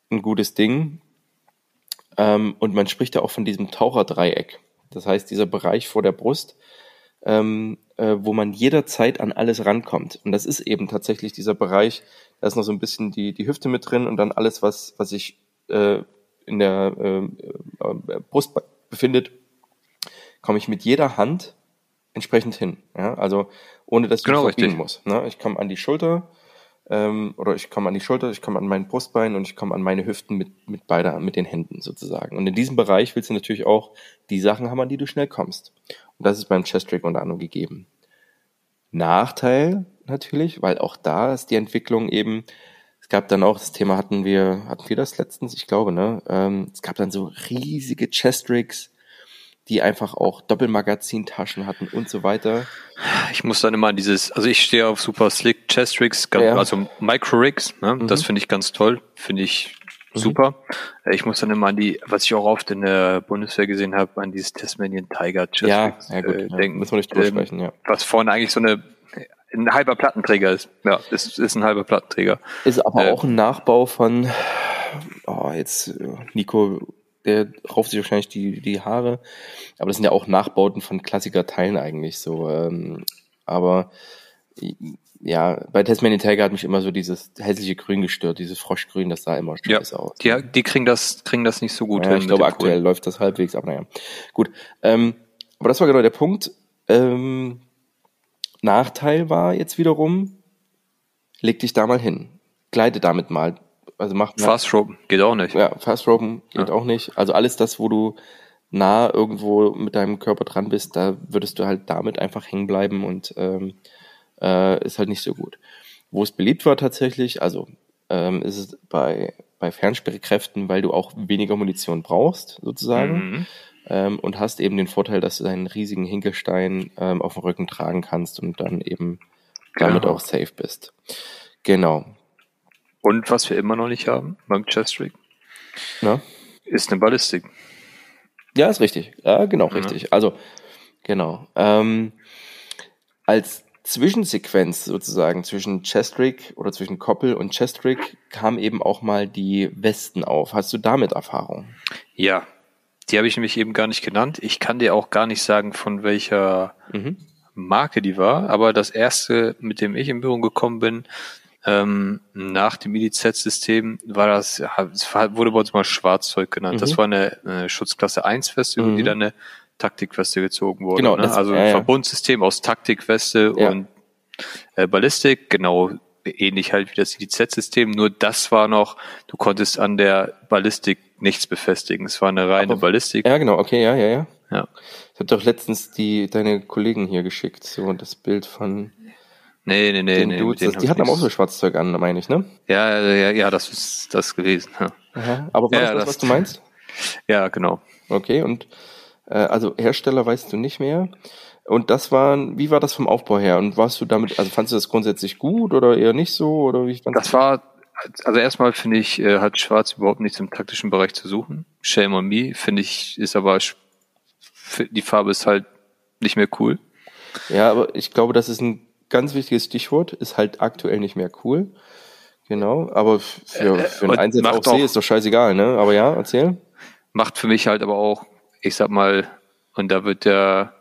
ein gutes Ding. Ähm, und man spricht ja auch von diesem Taucherdreieck. Das heißt, dieser Bereich vor der Brust, ähm, äh, wo man jederzeit an alles rankommt. Und das ist eben tatsächlich dieser Bereich, da ist noch so ein bisschen die, die Hüfte mit drin und dann alles, was, was sich äh, in der äh, äh, Brust be- befindet, komme ich mit jeder Hand entsprechend hin. Ja? Also ohne dass ich Genau, mich verbiegen richtig. muss. Ne? Ich komme an die Schulter ähm, oder ich komme an die Schulter, ich komme an mein Brustbein und ich komme an meine Hüften mit, mit beider, mit den Händen sozusagen. Und in diesem Bereich willst du natürlich auch die Sachen haben, an die du schnell kommst. Und das ist beim Chest Rig unter anderem gegeben. Nachteil natürlich, weil auch da ist die Entwicklung eben, es gab dann auch, das Thema hatten wir, hatten wir das letztens, ich glaube, ne? Ähm, es gab dann so riesige Chest Rigs, die einfach auch Doppelmagazintaschen hatten und so weiter. Ich muss dann immer an dieses, also ich stehe auf super slick Chest Rigs, Ja. also Micro Rigs, ne? Mhm. das finde ich ganz toll, finde ich super. Äh, Ich muss dann immer an die, was ich auch oft in der Bundeswehr gesehen habe, an dieses Tasmanian Tiger Chest Ja, Rigs ja gut, äh, ja, denken. müssen wir nicht drüber Ähm, sprechen, ja. Was vorne eigentlich so eine, ein halber Plattenträger ist. Ja, ist, ist ein halber Plattenträger. Ist aber Äh, auch ein Nachbau von, oh, jetzt, Nico, der rauft sich wahrscheinlich die, die Haare, aber das sind ja auch Nachbauten von Klassiker-Teilen eigentlich so. Ähm, aber ja, bei Tasmanian Tiger hat mich immer so dieses hässliche Grün gestört, dieses Froschgrün, das sah immer Ja, scheiße aus. die, die kriegen das, kriegen das nicht so gut Ja, hin ich glaube, aktuell Grün. läuft das halbwegs, aber naja. Gut. Ähm, aber das war genau der Punkt. Ähm, Nachteil war jetzt wiederum, leg dich da mal hin. Gleite damit mal. Also mach mal, Fast Rope geht auch nicht. ja, Fast Ropen geht Ja. auch nicht. Also alles das, wo du nah irgendwo mit deinem Körper dran bist, da würdest du halt damit einfach hängen bleiben und ähm, äh, ist halt nicht so gut. Wo es beliebt war tatsächlich, also ähm, ist es bei, bei Fernsperrkräften, weil du auch weniger Munition brauchst, sozusagen. Mhm. Ähm, und hast eben den Vorteil, dass du deinen riesigen Hinkelstein ähm, auf dem Rücken tragen kannst und dann eben damit Genau. auch safe bist. Genau. Und was wir immer noch nicht haben beim Chest Rig, Na? ist eine Ballistik. Ja, ist richtig. Ja, genau, Mhm. richtig. Also, genau. Ähm, als Zwischensequenz sozusagen zwischen Chestrig oder zwischen Koppel und Chestrig kam eben auch mal die Westen auf. Hast du damit Erfahrung? Ja, die habe ich nämlich eben gar nicht genannt. Ich kann dir auch gar nicht sagen, von welcher Mhm. Marke die war, aber das erste, mit dem ich in Berührung gekommen bin, ähm, nach dem IDZ-System, war das, wurde bei uns mal Schwarzzeug genannt. Mhm. Das war eine, eine Schutzklasse 1 Weste, über Mhm. die dann eine Taktikweste gezogen wurde. Genau, ne? das- also ein ja. Verbundsystem aus Taktikweste Ja. und äh, Ballistik, genau ähnlich halt wie das IDZ-System, nur das war noch, du konntest an der Ballistik nichts befestigen. Es war eine reine Aber- Ballistik. Ja, genau, okay, ja, ja, ja. Ja. Ich habe doch letztens die deine Kollegen hier geschickt, so das Bild von Nee, nee, nee, den nee. Dudes. Das, die hatten aber auch so Schwarzzeug an, meine ich, ne? Ja, ja, ja, das ist das gewesen. Ja, Aha. Aber war Ja, das, das, was du meinst? ja genau. Okay, und äh, also Hersteller weißt du nicht mehr. Und das war, wie war das vom Aufbau her? Und warst du damit, also fandst du das grundsätzlich gut oder eher nicht so? Oder wie fandst Das war, also erstmal finde ich, äh, hat Schwarz überhaupt nichts im taktischen Bereich zu suchen. Shame on me, finde ich, ist aber, die Farbe ist halt nicht mehr cool. Ja, aber ich glaube, das ist ein ganz wichtiges Stichwort, ist halt aktuell nicht mehr cool. Genau, aber für, Äh, für einen und Einsatz auf See ist doch scheißegal, ne? Aber ja, erzähl. Macht für mich halt aber auch, ich sag mal, und da wird der,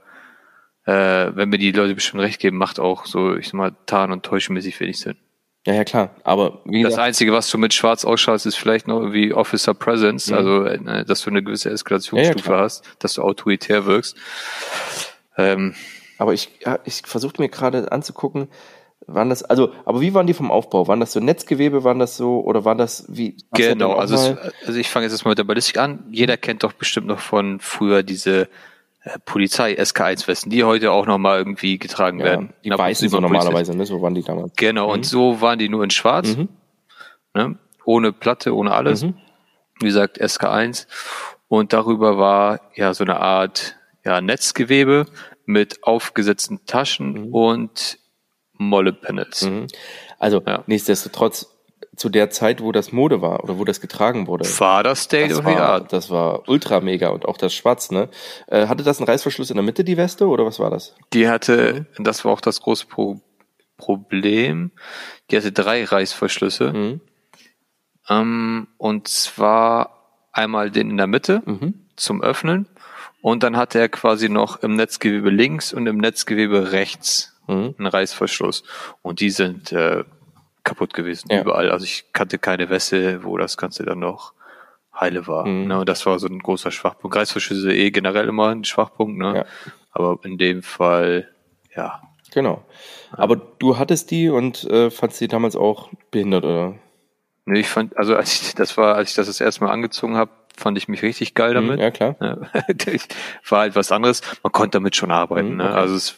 äh, wenn mir die Leute bestimmt recht geben, macht auch so, ich sag mal, tarn- und täuschenmäßig wenig Sinn. Ja, ja, klar. Aber wie Das gesagt, Einzige, was du mit Schwarz ausschaust, ist vielleicht noch irgendwie Officer Presence, Mhm. also äh, dass du eine gewisse Eskalationsstufe Ja, ja, hast, dass du autoritär wirkst. Ähm, aber ich, ja, ich versuchte mir gerade anzugucken, waren das, also, aber wie waren die vom Aufbau? Waren das so Netzgewebe, waren das so, oder waren das wie? genau, also, mal- es, also ich fange jetzt erstmal mit der Ballistik an. Jeder kennt doch bestimmt noch von früher diese äh, Polizei SK1-Westen, die heute auch nochmal irgendwie getragen ja, werden. die weißen so mal normalerweise, ne? So waren die damals. Genau, und so waren die nur in schwarz, Mhm. ne? ohne Platte, ohne alles. Mhm. Wie gesagt, SK1. Und darüber war ja so eine Art ja, Netzgewebe mit aufgesetzten Taschen und Molle-Panels. Mhm. Also, Ja. nichtsdestotrotz, zu der Zeit, wo das Mode war oder wo das getragen wurde, War das State das of the war, Art? das war ultra mega und auch das Schwarz, ne? Äh, hatte das einen Reißverschluss in der Mitte, die Weste, oder was war das? Die hatte, das war auch das große Pro Problem, die hatte drei Reißverschlüsse. Mhm. Ähm, und zwar einmal den in der Mitte Mhm. zum Öffnen und dann hatte er quasi noch im Netzgewebe links und im Netzgewebe rechts Mhm. einen Reißverschluss. Und die sind äh, kaputt gewesen, Ja. überall. Also ich kannte keine Weste, wo das Ganze dann noch heile war. Mhm. Ne, und das war so ein großer Schwachpunkt. Reißverschlüsse eh generell immer ein Schwachpunkt, ne? Ja. Aber in dem Fall, ja, Genau. Aber du hattest die und äh, fandst die damals auch behindert, oder? Nee, ich fand, also als ich das war, als ich das das erste Mal angezogen habe, fand ich mich richtig geil damit. Mhm, ja, klar. War halt was anderes. Man konnte damit schon arbeiten. Mhm, ne? okay. Also es,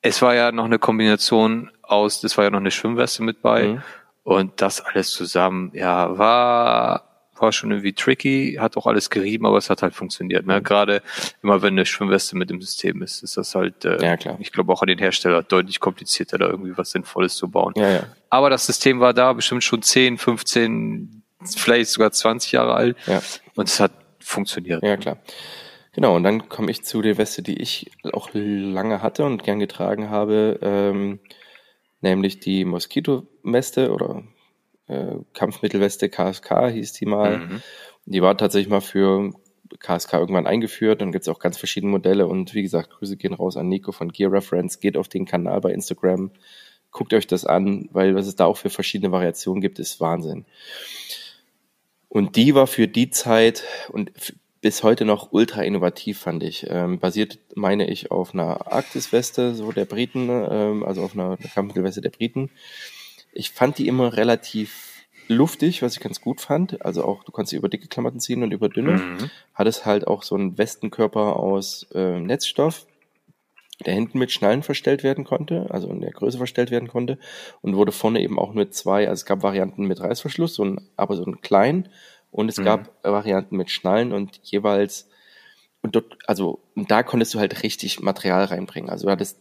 es war ja noch eine Kombination aus, das war ja noch eine Schwimmweste mit bei Mhm. und das alles zusammen, ja, war war schon irgendwie tricky, hat auch alles gerieben, aber es hat halt funktioniert. Mhm. Ne? Gerade immer wenn eine Schwimmweste mit im System ist, ist das halt, äh, Ja, klar. ich glaube auch an den Hersteller deutlich komplizierter, da irgendwie was Sinnvolles zu bauen. Ja, ja. Aber das System war da bestimmt schon 10, 15, vielleicht sogar 20 Jahre alt. Ja. Und es hat funktioniert. Ja, klar. Genau, und dann komme ich zu der Weste, die ich auch lange hatte und gern getragen habe, ähm, nämlich die Moskito-Weste oder äh, Kampfmittelweste KSK hieß die mal. Mhm. Die war tatsächlich mal für KSK irgendwann eingeführt. Dann gibt's auch ganz verschiedene Modelle und wie gesagt, Grüße gehen raus an Nico von Gear Reference. Geht auf den Kanal bei Instagram, guckt euch das an, weil was es da auch für verschiedene Variationen gibt, ist Wahnsinn. Und die war für die Zeit und bis heute noch ultra innovativ, fand ich. Ähm, basiert, meine ich, auf einer Arktisweste, so der Briten, ähm, also auf einer, einer Kampfmittelweste der Briten. Ich fand die immer relativ luftig, was ich ganz gut fand. Also auch, du kannst sie über dicke Klamotten ziehen und über dünne. Mhm. Hat es halt auch so einen Westenkörper aus äh, Netzstoff, der hinten mit Schnallen verstellt werden konnte, also in der Größe verstellt werden konnte und wurde vorne eben auch mit zwei, also es gab Varianten mit Reißverschluss, so ein, aber so ein klein und es mhm. gab Varianten mit Schnallen und jeweils und dort, also und da konntest du halt richtig Material reinbringen. Also du hattest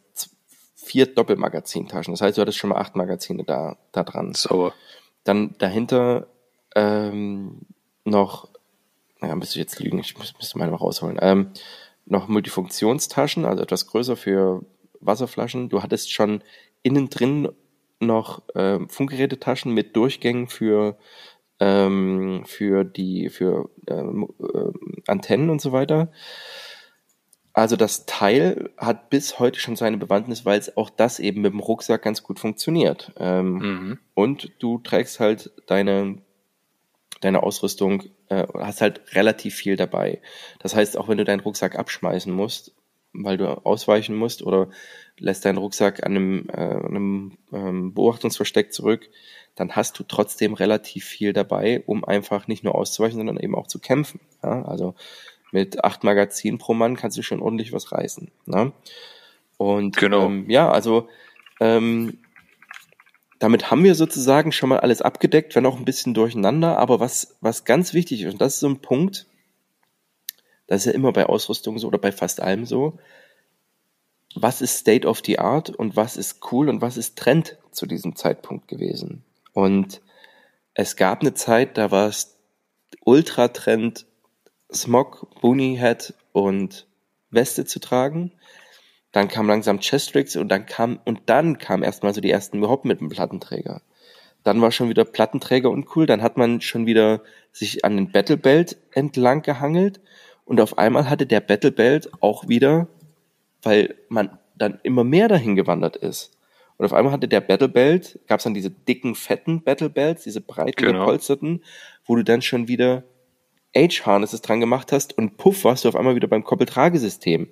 vier Doppelmagazintaschen, das heißt, du hattest schon mal acht Magazine da, da dran. Sauber. Dann dahinter ähm, noch, naja, müsste ich jetzt lügen, ich müsste meine mal rausholen. Ähm, noch Multifunktionstaschen, also etwas größer für Wasserflaschen. Du hattest schon innen drin noch äh, Funkgerätetaschen mit Durchgängen für ähm, für die für ähm, äh, Antennen und so weiter. Also das Teil hat bis heute schon seine Bewandtnis, weil es auch das eben mit dem Rucksack ganz gut funktioniert. Ähm, mhm. Und du trägst halt deine deine Ausrüstung, äh, hast halt relativ viel dabei. Das heißt, auch wenn du deinen Rucksack abschmeißen musst, weil du ausweichen musst oder lässt deinen Rucksack an einem, äh, einem ähm, Beobachtungsversteck zurück, dann hast du trotzdem relativ viel dabei, um einfach nicht nur auszuweichen, sondern eben auch zu kämpfen. Ja? Also mit acht Magazinen pro Mann kannst du schon ordentlich was reißen. Ne? Und genau. ähm, ja, also ähm, damit haben wir sozusagen schon mal alles abgedeckt, wenn auch ein bisschen durcheinander. Aber was, was ganz wichtig ist, und das ist so ein Punkt, das ist ja immer bei Ausrüstung so oder bei fast allem so, was ist State of the Art und was ist cool und was ist Trend zu diesem Zeitpunkt gewesen. Und es gab eine Zeit, da war es Ultra-Trend, Smog, Boonie Hat und Weste zu tragen. Dann kam langsam Chestrix und dann kam, und dann kam erstmal so die ersten überhaupt mit dem Plattenträger. Dann war schon wieder Plattenträger uncool, dann hat man schon wieder sich an den Battle Belt entlang gehangelt und auf einmal hatte der Battle Belt auch wieder, weil man dann immer mehr dahin gewandert ist. Und auf einmal hatte der Battle Belt, gab es dann diese dicken, fetten Battle Belts, diese breiten, genau. gepolsterten, wo du dann schon wieder Age-Harnesses dran gemacht hast und puff, warst du auf einmal wieder beim Koppeltragesystem.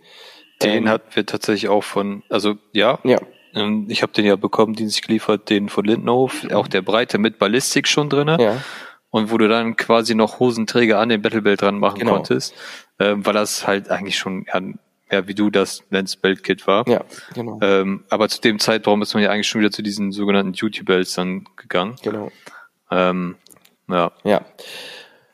Den ähm, hatten wir tatsächlich auch von, also ja. Ja. Ähm, ich habe den ja bekommen, den sich geliefert, den von Lindenhof, auch der Breite mit Ballistik schon drinne. Ja. Und wo du dann quasi noch Hosenträger an den Battlebelt dran machen genau. konntest, äh, weil das halt eigentlich schon ja, ja, wie du das nennst, Beltkit war. Ja, genau. Ähm, aber zu dem Zeitraum ist man ja eigentlich schon wieder zu diesen sogenannten Duty-Belts dann gegangen. Genau. Ähm, ja. Ja.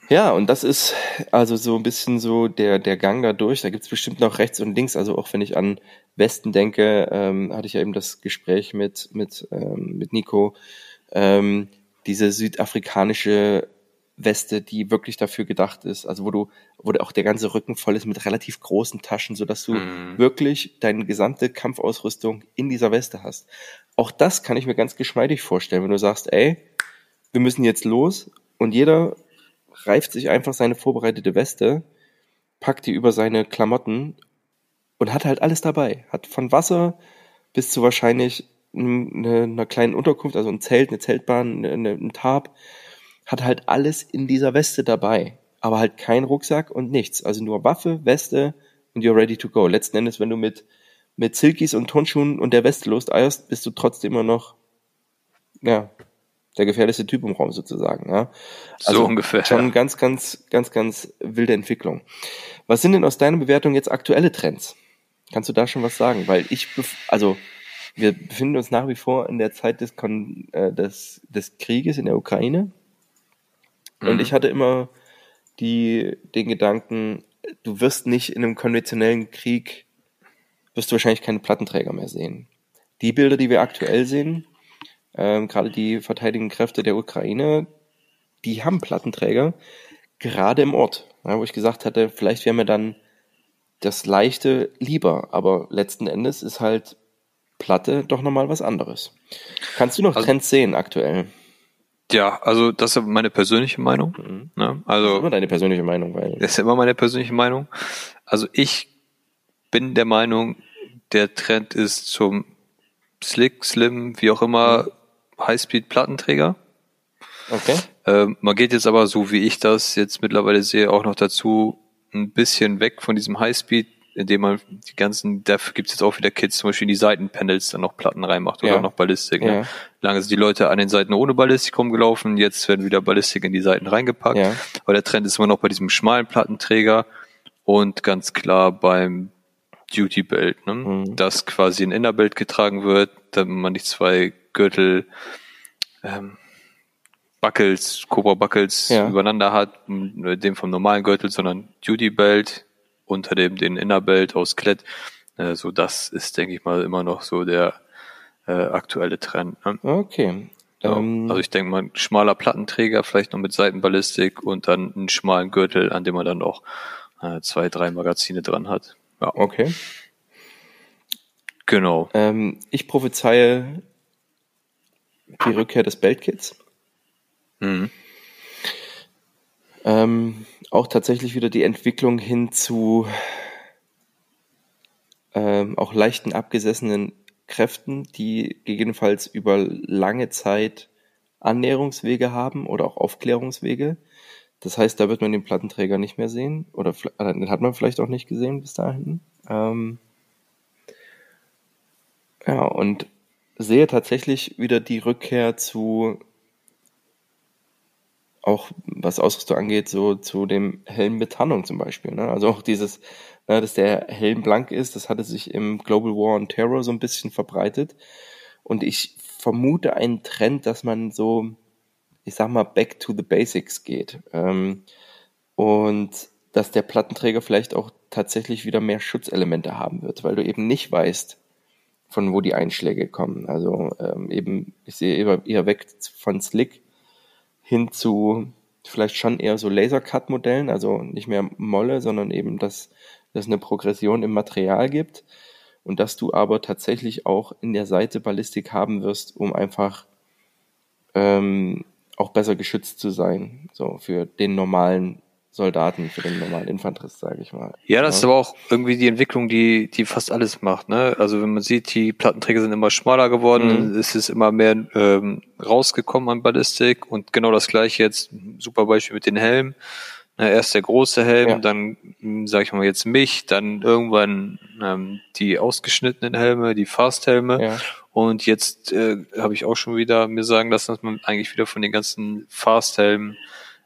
Ja, und das ist also so ein bisschen so der, der Gang da durch. Da gibt's bestimmt noch rechts und links. Also auch wenn ich an Westen denke, ähm, hatte ich ja eben das Gespräch mit, mit, ähm, mit Nico. Ähm, diese südafrikanische Weste, die wirklich dafür gedacht ist, also wo du, wo auch der ganze Rücken voll ist mit relativ großen Taschen, so dass du mhm. wirklich deine gesamte Kampfausrüstung in dieser Weste hast. Auch das kann ich mir ganz geschmeidig vorstellen, wenn du sagst, ey, wir müssen jetzt los und jeder reift sich einfach seine vorbereitete Weste, packt die über seine Klamotten und hat halt alles dabei. Hat von Wasser bis zu wahrscheinlich eine, einer kleinen Unterkunft, also ein Zelt, eine Zeltbahn, eine, ein Tarp, hat halt alles in dieser Weste dabei. Aber halt kein Rucksack und nichts. Also nur Waffe, Weste und you're ready to go. Letzten Endes, wenn du mit, mit Silkies und Turnschuhen und der Weste loseierst, bist du trotzdem immer noch, ja, der gefährlichste Typ im Raum sozusagen. Ja? Also so ungefähr. Schon ganz, ganz, ganz, ganz wilde Entwicklung. Was sind denn aus deiner Bewertung jetzt aktuelle Trends? Kannst du da schon was sagen? Weil ich, also wir befinden uns nach wie vor in der Zeit des, Kon äh, des, des Krieges in der Ukraine. Mhm. Und ich hatte immer die, den Gedanken, du wirst nicht in einem konventionellen Krieg, wirst du wahrscheinlich keine Plattenträger mehr sehen. Die Bilder, die wir aktuell sehen, ähm, gerade die verteidigenden Kräfte der Ukraine, die haben Plattenträger, gerade im Ort, ja, wo ich gesagt hatte, vielleicht wäre mir dann das Leichte lieber, aber letzten Endes ist halt Platte doch nochmal was anderes. Kannst du noch also, Trends sehen aktuell? Ja, also das ist meine persönliche Meinung. Mhm. Ne? Also, das ist immer deine persönliche Meinung. Weil das ist immer meine persönliche Meinung. Also ich bin der Meinung, der Trend ist zum Slick, Slim, wie auch immer. Highspeed-Plattenträger. Okay. Ähm, man geht jetzt aber, so wie ich das jetzt mittlerweile sehe, auch noch dazu, ein bisschen weg von diesem Highspeed, indem man die ganzen, dafür gibt es jetzt auch wieder Kits, zum Beispiel in die Seitenpanels dann noch Platten reinmacht oder Ja. noch Ballistik. Ne? Ja. Lange sind die Leute an den Seiten ohne Ballistik rumgelaufen, jetzt werden wieder Ballistik in die Seiten reingepackt. Ja. Aber der Trend ist immer noch bei diesem schmalen Plattenträger und ganz klar beim Duty Belt, ne? Mhm. dass quasi ein Innerbelt getragen wird, damit man nicht zwei Gürtel ähm, Buckles, Cobra Buckles Ja. übereinander hat, dem vom normalen Gürtel, sondern Duty Belt unter dem den Innerbelt aus Klett. Äh, so das ist, denke ich mal, immer noch so der äh, aktuelle Trend. Ne? Okay. Ja, Ähm, also ich denke mal, ein schmaler Plattenträger, vielleicht noch mit Seitenballistik und dann einen schmalen Gürtel, an dem man dann auch äh, zwei, drei Magazine dran hat. Ja, okay. genau. Ähm, ich prophezeie die Rückkehr des Beltkits. Mhm. Ähm, auch tatsächlich wieder die Entwicklung hin zu ähm, auch leichten abgesessenen Kräften, die gegebenenfalls über lange Zeit Annäherungswege haben oder auch Aufklärungswege. Das heißt, da wird man den Plattenträger nicht mehr sehen oder äh, den hat man vielleicht auch nicht gesehen bis dahin. Ähm, ja, und sehe tatsächlich wieder die Rückkehr zu auch was Ausrüstung angeht, so zu dem Helm mit Tarnung zum Beispiel. Ne? Also auch dieses, ne, dass der Helm blank ist, das hatte sich im Global War on Terror so ein bisschen verbreitet. Und ich vermute einen Trend, dass man so, ich sag mal, back to the basics geht. Ähm, und dass der Plattenträger vielleicht auch tatsächlich wieder mehr Schutzelemente haben wird, weil du eben nicht weißt, von wo die Einschläge kommen. Also ähm, eben, ich sehe eher, eher weg von Slick hin zu vielleicht schon eher so Laser-Cut-Modellen, also nicht mehr Molle, sondern eben, dass dass eine Progression im Material gibt und dass du aber tatsächlich auch in der Seite Ballistik haben wirst, um einfach ähm, auch besser geschützt zu sein, so für den normalen Soldaten, für den normalen Infanterist, sage ich mal. Ja, das ist aber auch irgendwie die Entwicklung, die, die fast alles macht. Ne? Also wenn man sieht, die Plattenträger sind immer schmaler geworden, Mhm. es ist immer mehr ähm, rausgekommen an Ballistik und genau das gleiche jetzt, super Beispiel mit den Helmen. Na, erst der große Helm, Ja. dann sage ich mal jetzt mich, dann irgendwann ähm, die ausgeschnittenen Helme, die Fast-Helme Ja. und jetzt äh, habe ich auch schon wieder mir sagen lassen, dass man eigentlich wieder von den ganzen Fast-Helmen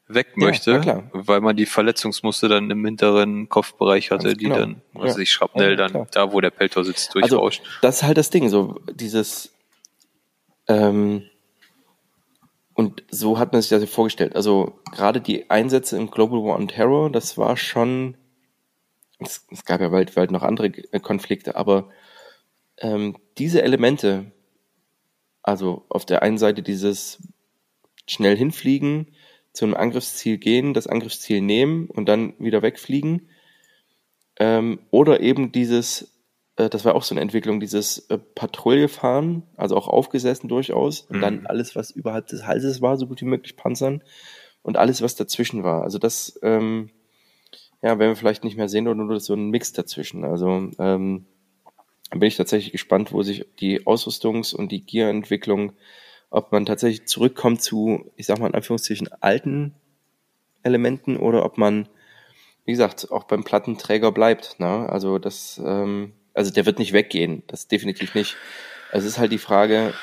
weg Ja, möchte, klar. weil man die Verletzungsmuster dann im hinteren Kopfbereich hatte, Ganz die genau. dann, was Ja. weiß ich Schrapnell Ja, dann da, wo der Peltor sitzt, Also, durchrauscht. das ist halt das Ding, so dieses ähm, und so hat man sich das ja vorgestellt. Also gerade die Einsätze im Global War on Terror, das war schon, es, es gab ja weltweit noch andere äh, Konflikte, aber ähm, diese Elemente, also auf der einen Seite dieses schnell hinfliegen, zu einem Angriffsziel gehen, das Angriffsziel nehmen und dann wieder wegfliegen, ähm, oder eben dieses, äh, das war auch so eine Entwicklung, dieses äh, Patrouille fahren, also auch aufgesessen durchaus, und Mhm. dann alles, was überhalb des Halses war, so gut wie möglich panzern und alles, was dazwischen war. Also das, ähm, ja, werden wir vielleicht nicht mehr sehen oder nur so ein Mix dazwischen. Also ähm, bin ich tatsächlich gespannt, wo sich die Ausrüstungs- und die Gear-Entwicklung, ob man tatsächlich zurückkommt zu, ich sag mal in Anführungszeichen, alten Elementen oder ob man, wie gesagt, auch beim Plattenträger bleibt. Ne? Also das, ähm, also der wird nicht weggehen, das definitiv nicht. Also es ist halt die Frage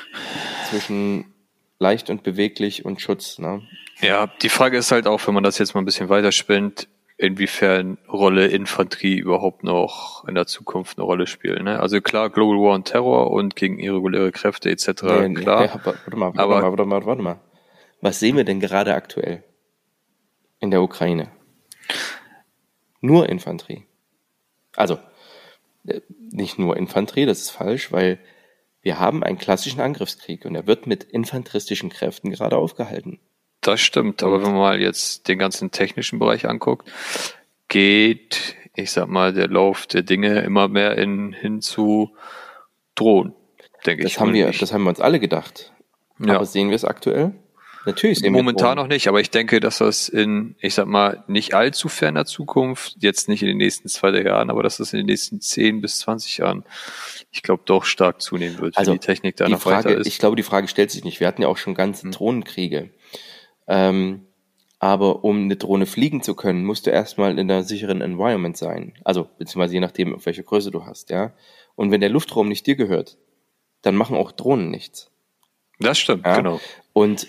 zwischen leicht und beweglich und Schutz. Ne? Ja, die Frage ist halt auch, wenn man das jetzt mal ein bisschen weiterspinnt, inwiefern Rolle Infanterie überhaupt noch in der Zukunft eine Rolle spielen. Ne? Also klar, Global War on Terror und gegen irreguläre Kräfte etc. Nee, nee, klar. ja, warte mal, warte Aber- mal, warte mal, warte mal. Was sehen wir denn gerade aktuell in der Ukraine? Nur Infanterie. Also, äh, nicht nur Infanterie, das ist falsch, weil wir haben einen klassischen Angriffskrieg und er wird mit infanteristischen Kräften gerade aufgehalten. Das stimmt, aber wenn man mal jetzt den ganzen technischen Bereich anguckt, geht, ich sag mal, der Lauf der Dinge immer mehr in, hin zu Drohnen, denke ich. Das haben Und wir, ich- das haben wir uns alle gedacht. Ja. Aber sehen wir es aktuell? Natürlich sehen Momentan noch nicht, aber ich denke, dass das in, ich sag mal, nicht allzu ferner Zukunft, jetzt nicht in den nächsten zwei, drei Jahren, aber dass das in den nächsten zehn bis zwanzig Jahren, ich glaube, doch stark zunehmen wird, Also wenn die Technik da die noch Frage, weiter ist. ich glaube, die Frage stellt sich nicht. Wir hatten ja auch schon ganze Hm. Drohnenkriege. Ähm, Aber um eine Drohne fliegen zu können, musst du erstmal in einer sicheren Environment sein. Also, beziehungsweise je nachdem, auf welche Größe du hast, ja. Und wenn der Luftraum nicht dir gehört, dann machen auch Drohnen nichts. Das stimmt, Ja? genau. Und,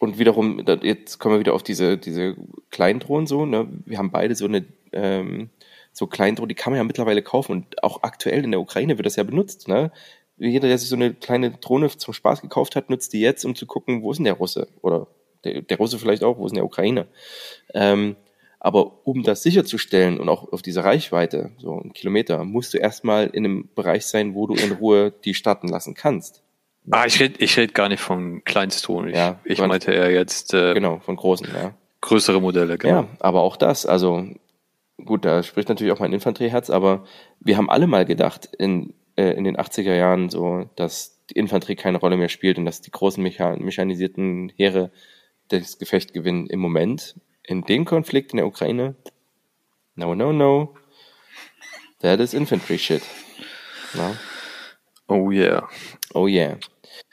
und wiederum, jetzt kommen wir wieder auf diese, diese Kleindrohnen so, ne? Wir haben beide so eine, ähm, so Kleindrohnen, die kann man ja mittlerweile kaufen und auch aktuell in der Ukraine wird das ja benutzt, ne? Jeder, der sich so eine kleine Drohne zum Spaß gekauft hat, nutzt die jetzt, um zu gucken, wo ist denn der Russe? Oder der, der Russe vielleicht auch, wo ist denn der Ukraine? Ähm, aber um das sicherzustellen und auch auf diese Reichweite, so einen Kilometer, musst du erstmal in einem Bereich sein, wo du in Ruhe die starten lassen kannst. Ah, ich rede ich red gar nicht von Kleinstton. Ich, Ja, ich meinte eher jetzt äh, Genau, von großen, ja. größere Modelle, genau. Ja, aber auch das, also gut, da spricht natürlich auch mein Infanterieherz, aber wir haben alle mal gedacht in, äh, in den 80er Jahren so, dass die Infanterie keine Rolle mehr spielt und dass die großen mecha mechanisierten Heere das Gefecht gewinnen. Im Moment, in dem Konflikt in der Ukraine, no, no, no, that is infantry shit. Na? Oh yeah. Oh yeah.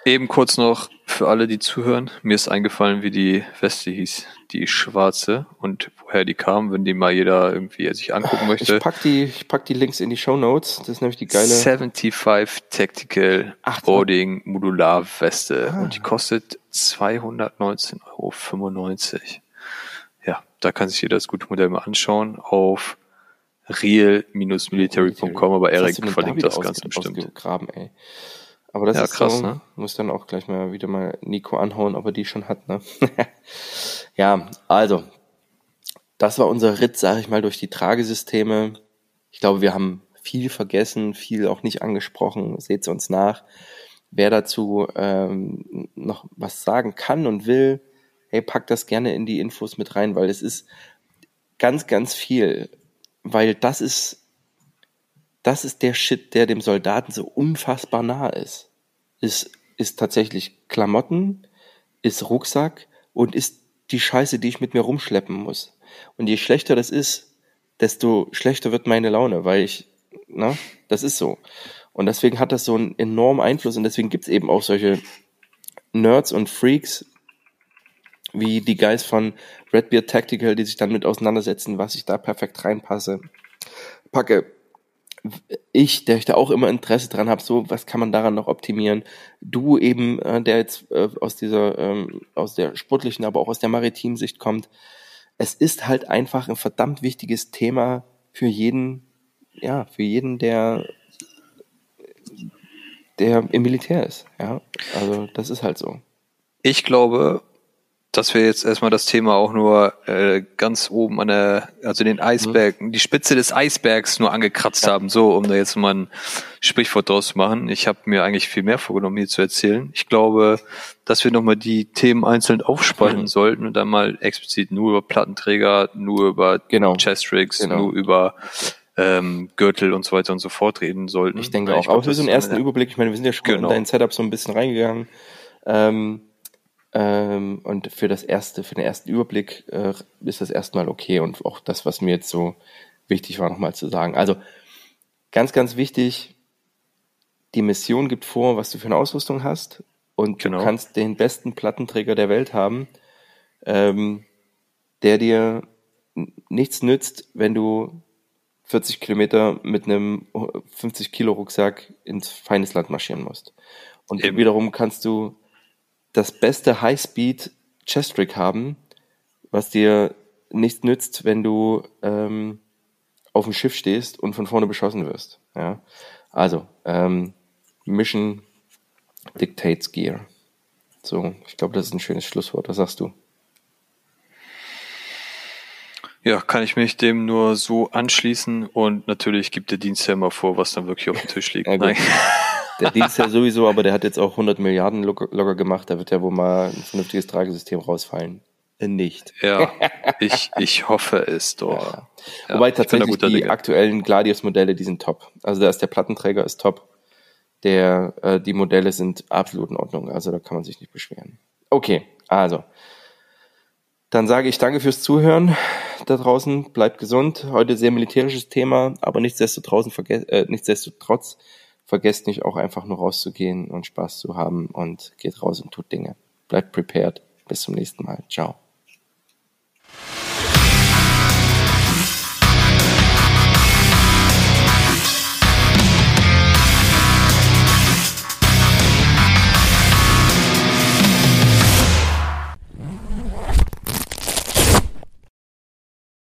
Eben kurz noch für alle, die zuhören. Mir ist eingefallen, wie die Weste hieß. Die schwarze und woher die kam, wenn die mal jeder irgendwie sich angucken möchte. Ich pack die, ich pack die Links in die Show Notes. Das ist nämlich die geile. 75 Tactical Ach, das- Boarding Modular Weste Ah. und die kostet 219,95 Euro. Ja, da kann sich jeder das gute Modell mal anschauen auf real-military.com, aber denn verlinkt da das wieder ganz ausge- bestimmt. Ausgegraben, ey. Aber das Ja, ist krass, so, ne? muss dann auch gleich mal wieder mal Nico anhauen, ob er die schon hat, ne? ja, also, das war unser Ritt, sage ich mal, durch die Tragesysteme. Ich glaube, wir haben viel vergessen, viel auch nicht angesprochen. Seht uns nach. Wer dazu ähm, noch was sagen kann und will, hey, packt das gerne in die Infos mit rein, weil es ist ganz, ganz viel. Weil das ist das ist der Shit, der dem Soldaten so unfassbar nah ist. Ist, ist tatsächlich Klamotten, ist Rucksack und ist die Scheiße, die ich mit mir rumschleppen muss. Und je schlechter das ist, desto schlechter wird meine Laune, weil ich, na, das ist so. Und deswegen hat das so einen enormen Einfluss und deswegen gibt's eben auch solche Nerds und Freaks, wie die Guys von Redbeard Tactical, die sich dann mit auseinandersetzen, was ich da perfekt reinpasse, packe ich, der ich da auch immer Interesse dran habe, so was kann man daran noch optimieren? Du eben, äh, der jetzt äh, aus dieser, ähm, aus der sportlichen, aber auch aus der maritimen Sicht kommt, es ist halt einfach ein verdammt wichtiges Thema für jeden, ja, für jeden, der, der im Militär ist. Ja, also das ist halt so. Ich glaube, dass wir jetzt erstmal das Thema auch nur äh, ganz oben an der, also den Eisberg, die Spitze des Eisbergs nur angekratzt haben, so, um da jetzt mal ein Sprichwort draus zu machen. Ich habe mir eigentlich viel mehr vorgenommen, hier zu erzählen. Ich glaube, dass wir nochmal die Themen einzeln aufspalten Mhm. sollten und dann mal explizit nur über Plattenträger, nur über Genau. Chestrigs, Genau. nur über ähm, Gürtel und so weiter und so fort reden sollten. Ich denke auch. glaub, aber für so einen ersten Überblick, ich meine, wir sind ja schon Genau. in dein Setup so ein bisschen reingegangen. Ähm, ähm, und für das erste, für den ersten Überblick äh, ist das erstmal okay und auch das, was mir jetzt so wichtig war, nochmal zu sagen. Also ganz, ganz wichtig, die Mission gibt vor, was du für eine Ausrüstung hast und Genau. du kannst den besten Plattenträger der Welt haben, ähm, der dir nichts nützt, wenn du 40 Kilometer mit einem 50 Kilo Rucksack ins feines Land marschieren musst. Und Eben. wiederum kannst du das beste Highspeed Chest-Rig haben, was dir nichts nützt, wenn du ähm, auf dem Schiff stehst und von vorne beschossen wirst. Ja? Also, ähm, Mission dictates Gear. So, ich glaube, das ist ein schönes Schlusswort. Was sagst du? Ja, kann ich mich dem nur so anschließen und natürlich gibt der Dienst ja immer vor, was dann wirklich auf dem Tisch liegt. Ja. Nein. Der Dienst ja sowieso, aber der hat jetzt auch 100 Milliarden locker, gemacht. Da wird ja wohl mal ein vernünftiges Tragesystem rausfallen. Äh, Nicht. Ja, ich, ich hoffe es doch. Ja. Ja, Wobei tatsächlich die Dinge. aktuellen Gladius-Modelle, die sind top. Also da ist der Plattenträger ist top. Der, äh, die Modelle sind absolut in Ordnung. Also da kann man sich nicht beschweren. Okay, also. Dann sage ich danke fürs Zuhören da draußen. Bleibt gesund. Heute sehr militärisches Thema, aber nichtsdestotrotz, äh, nichtsdestotrotz vergesst nicht auch einfach nur rauszugehen und Spaß zu haben und geht raus und tut Dinge. Bleibt prepared. Bis zum nächsten Mal. Ciao.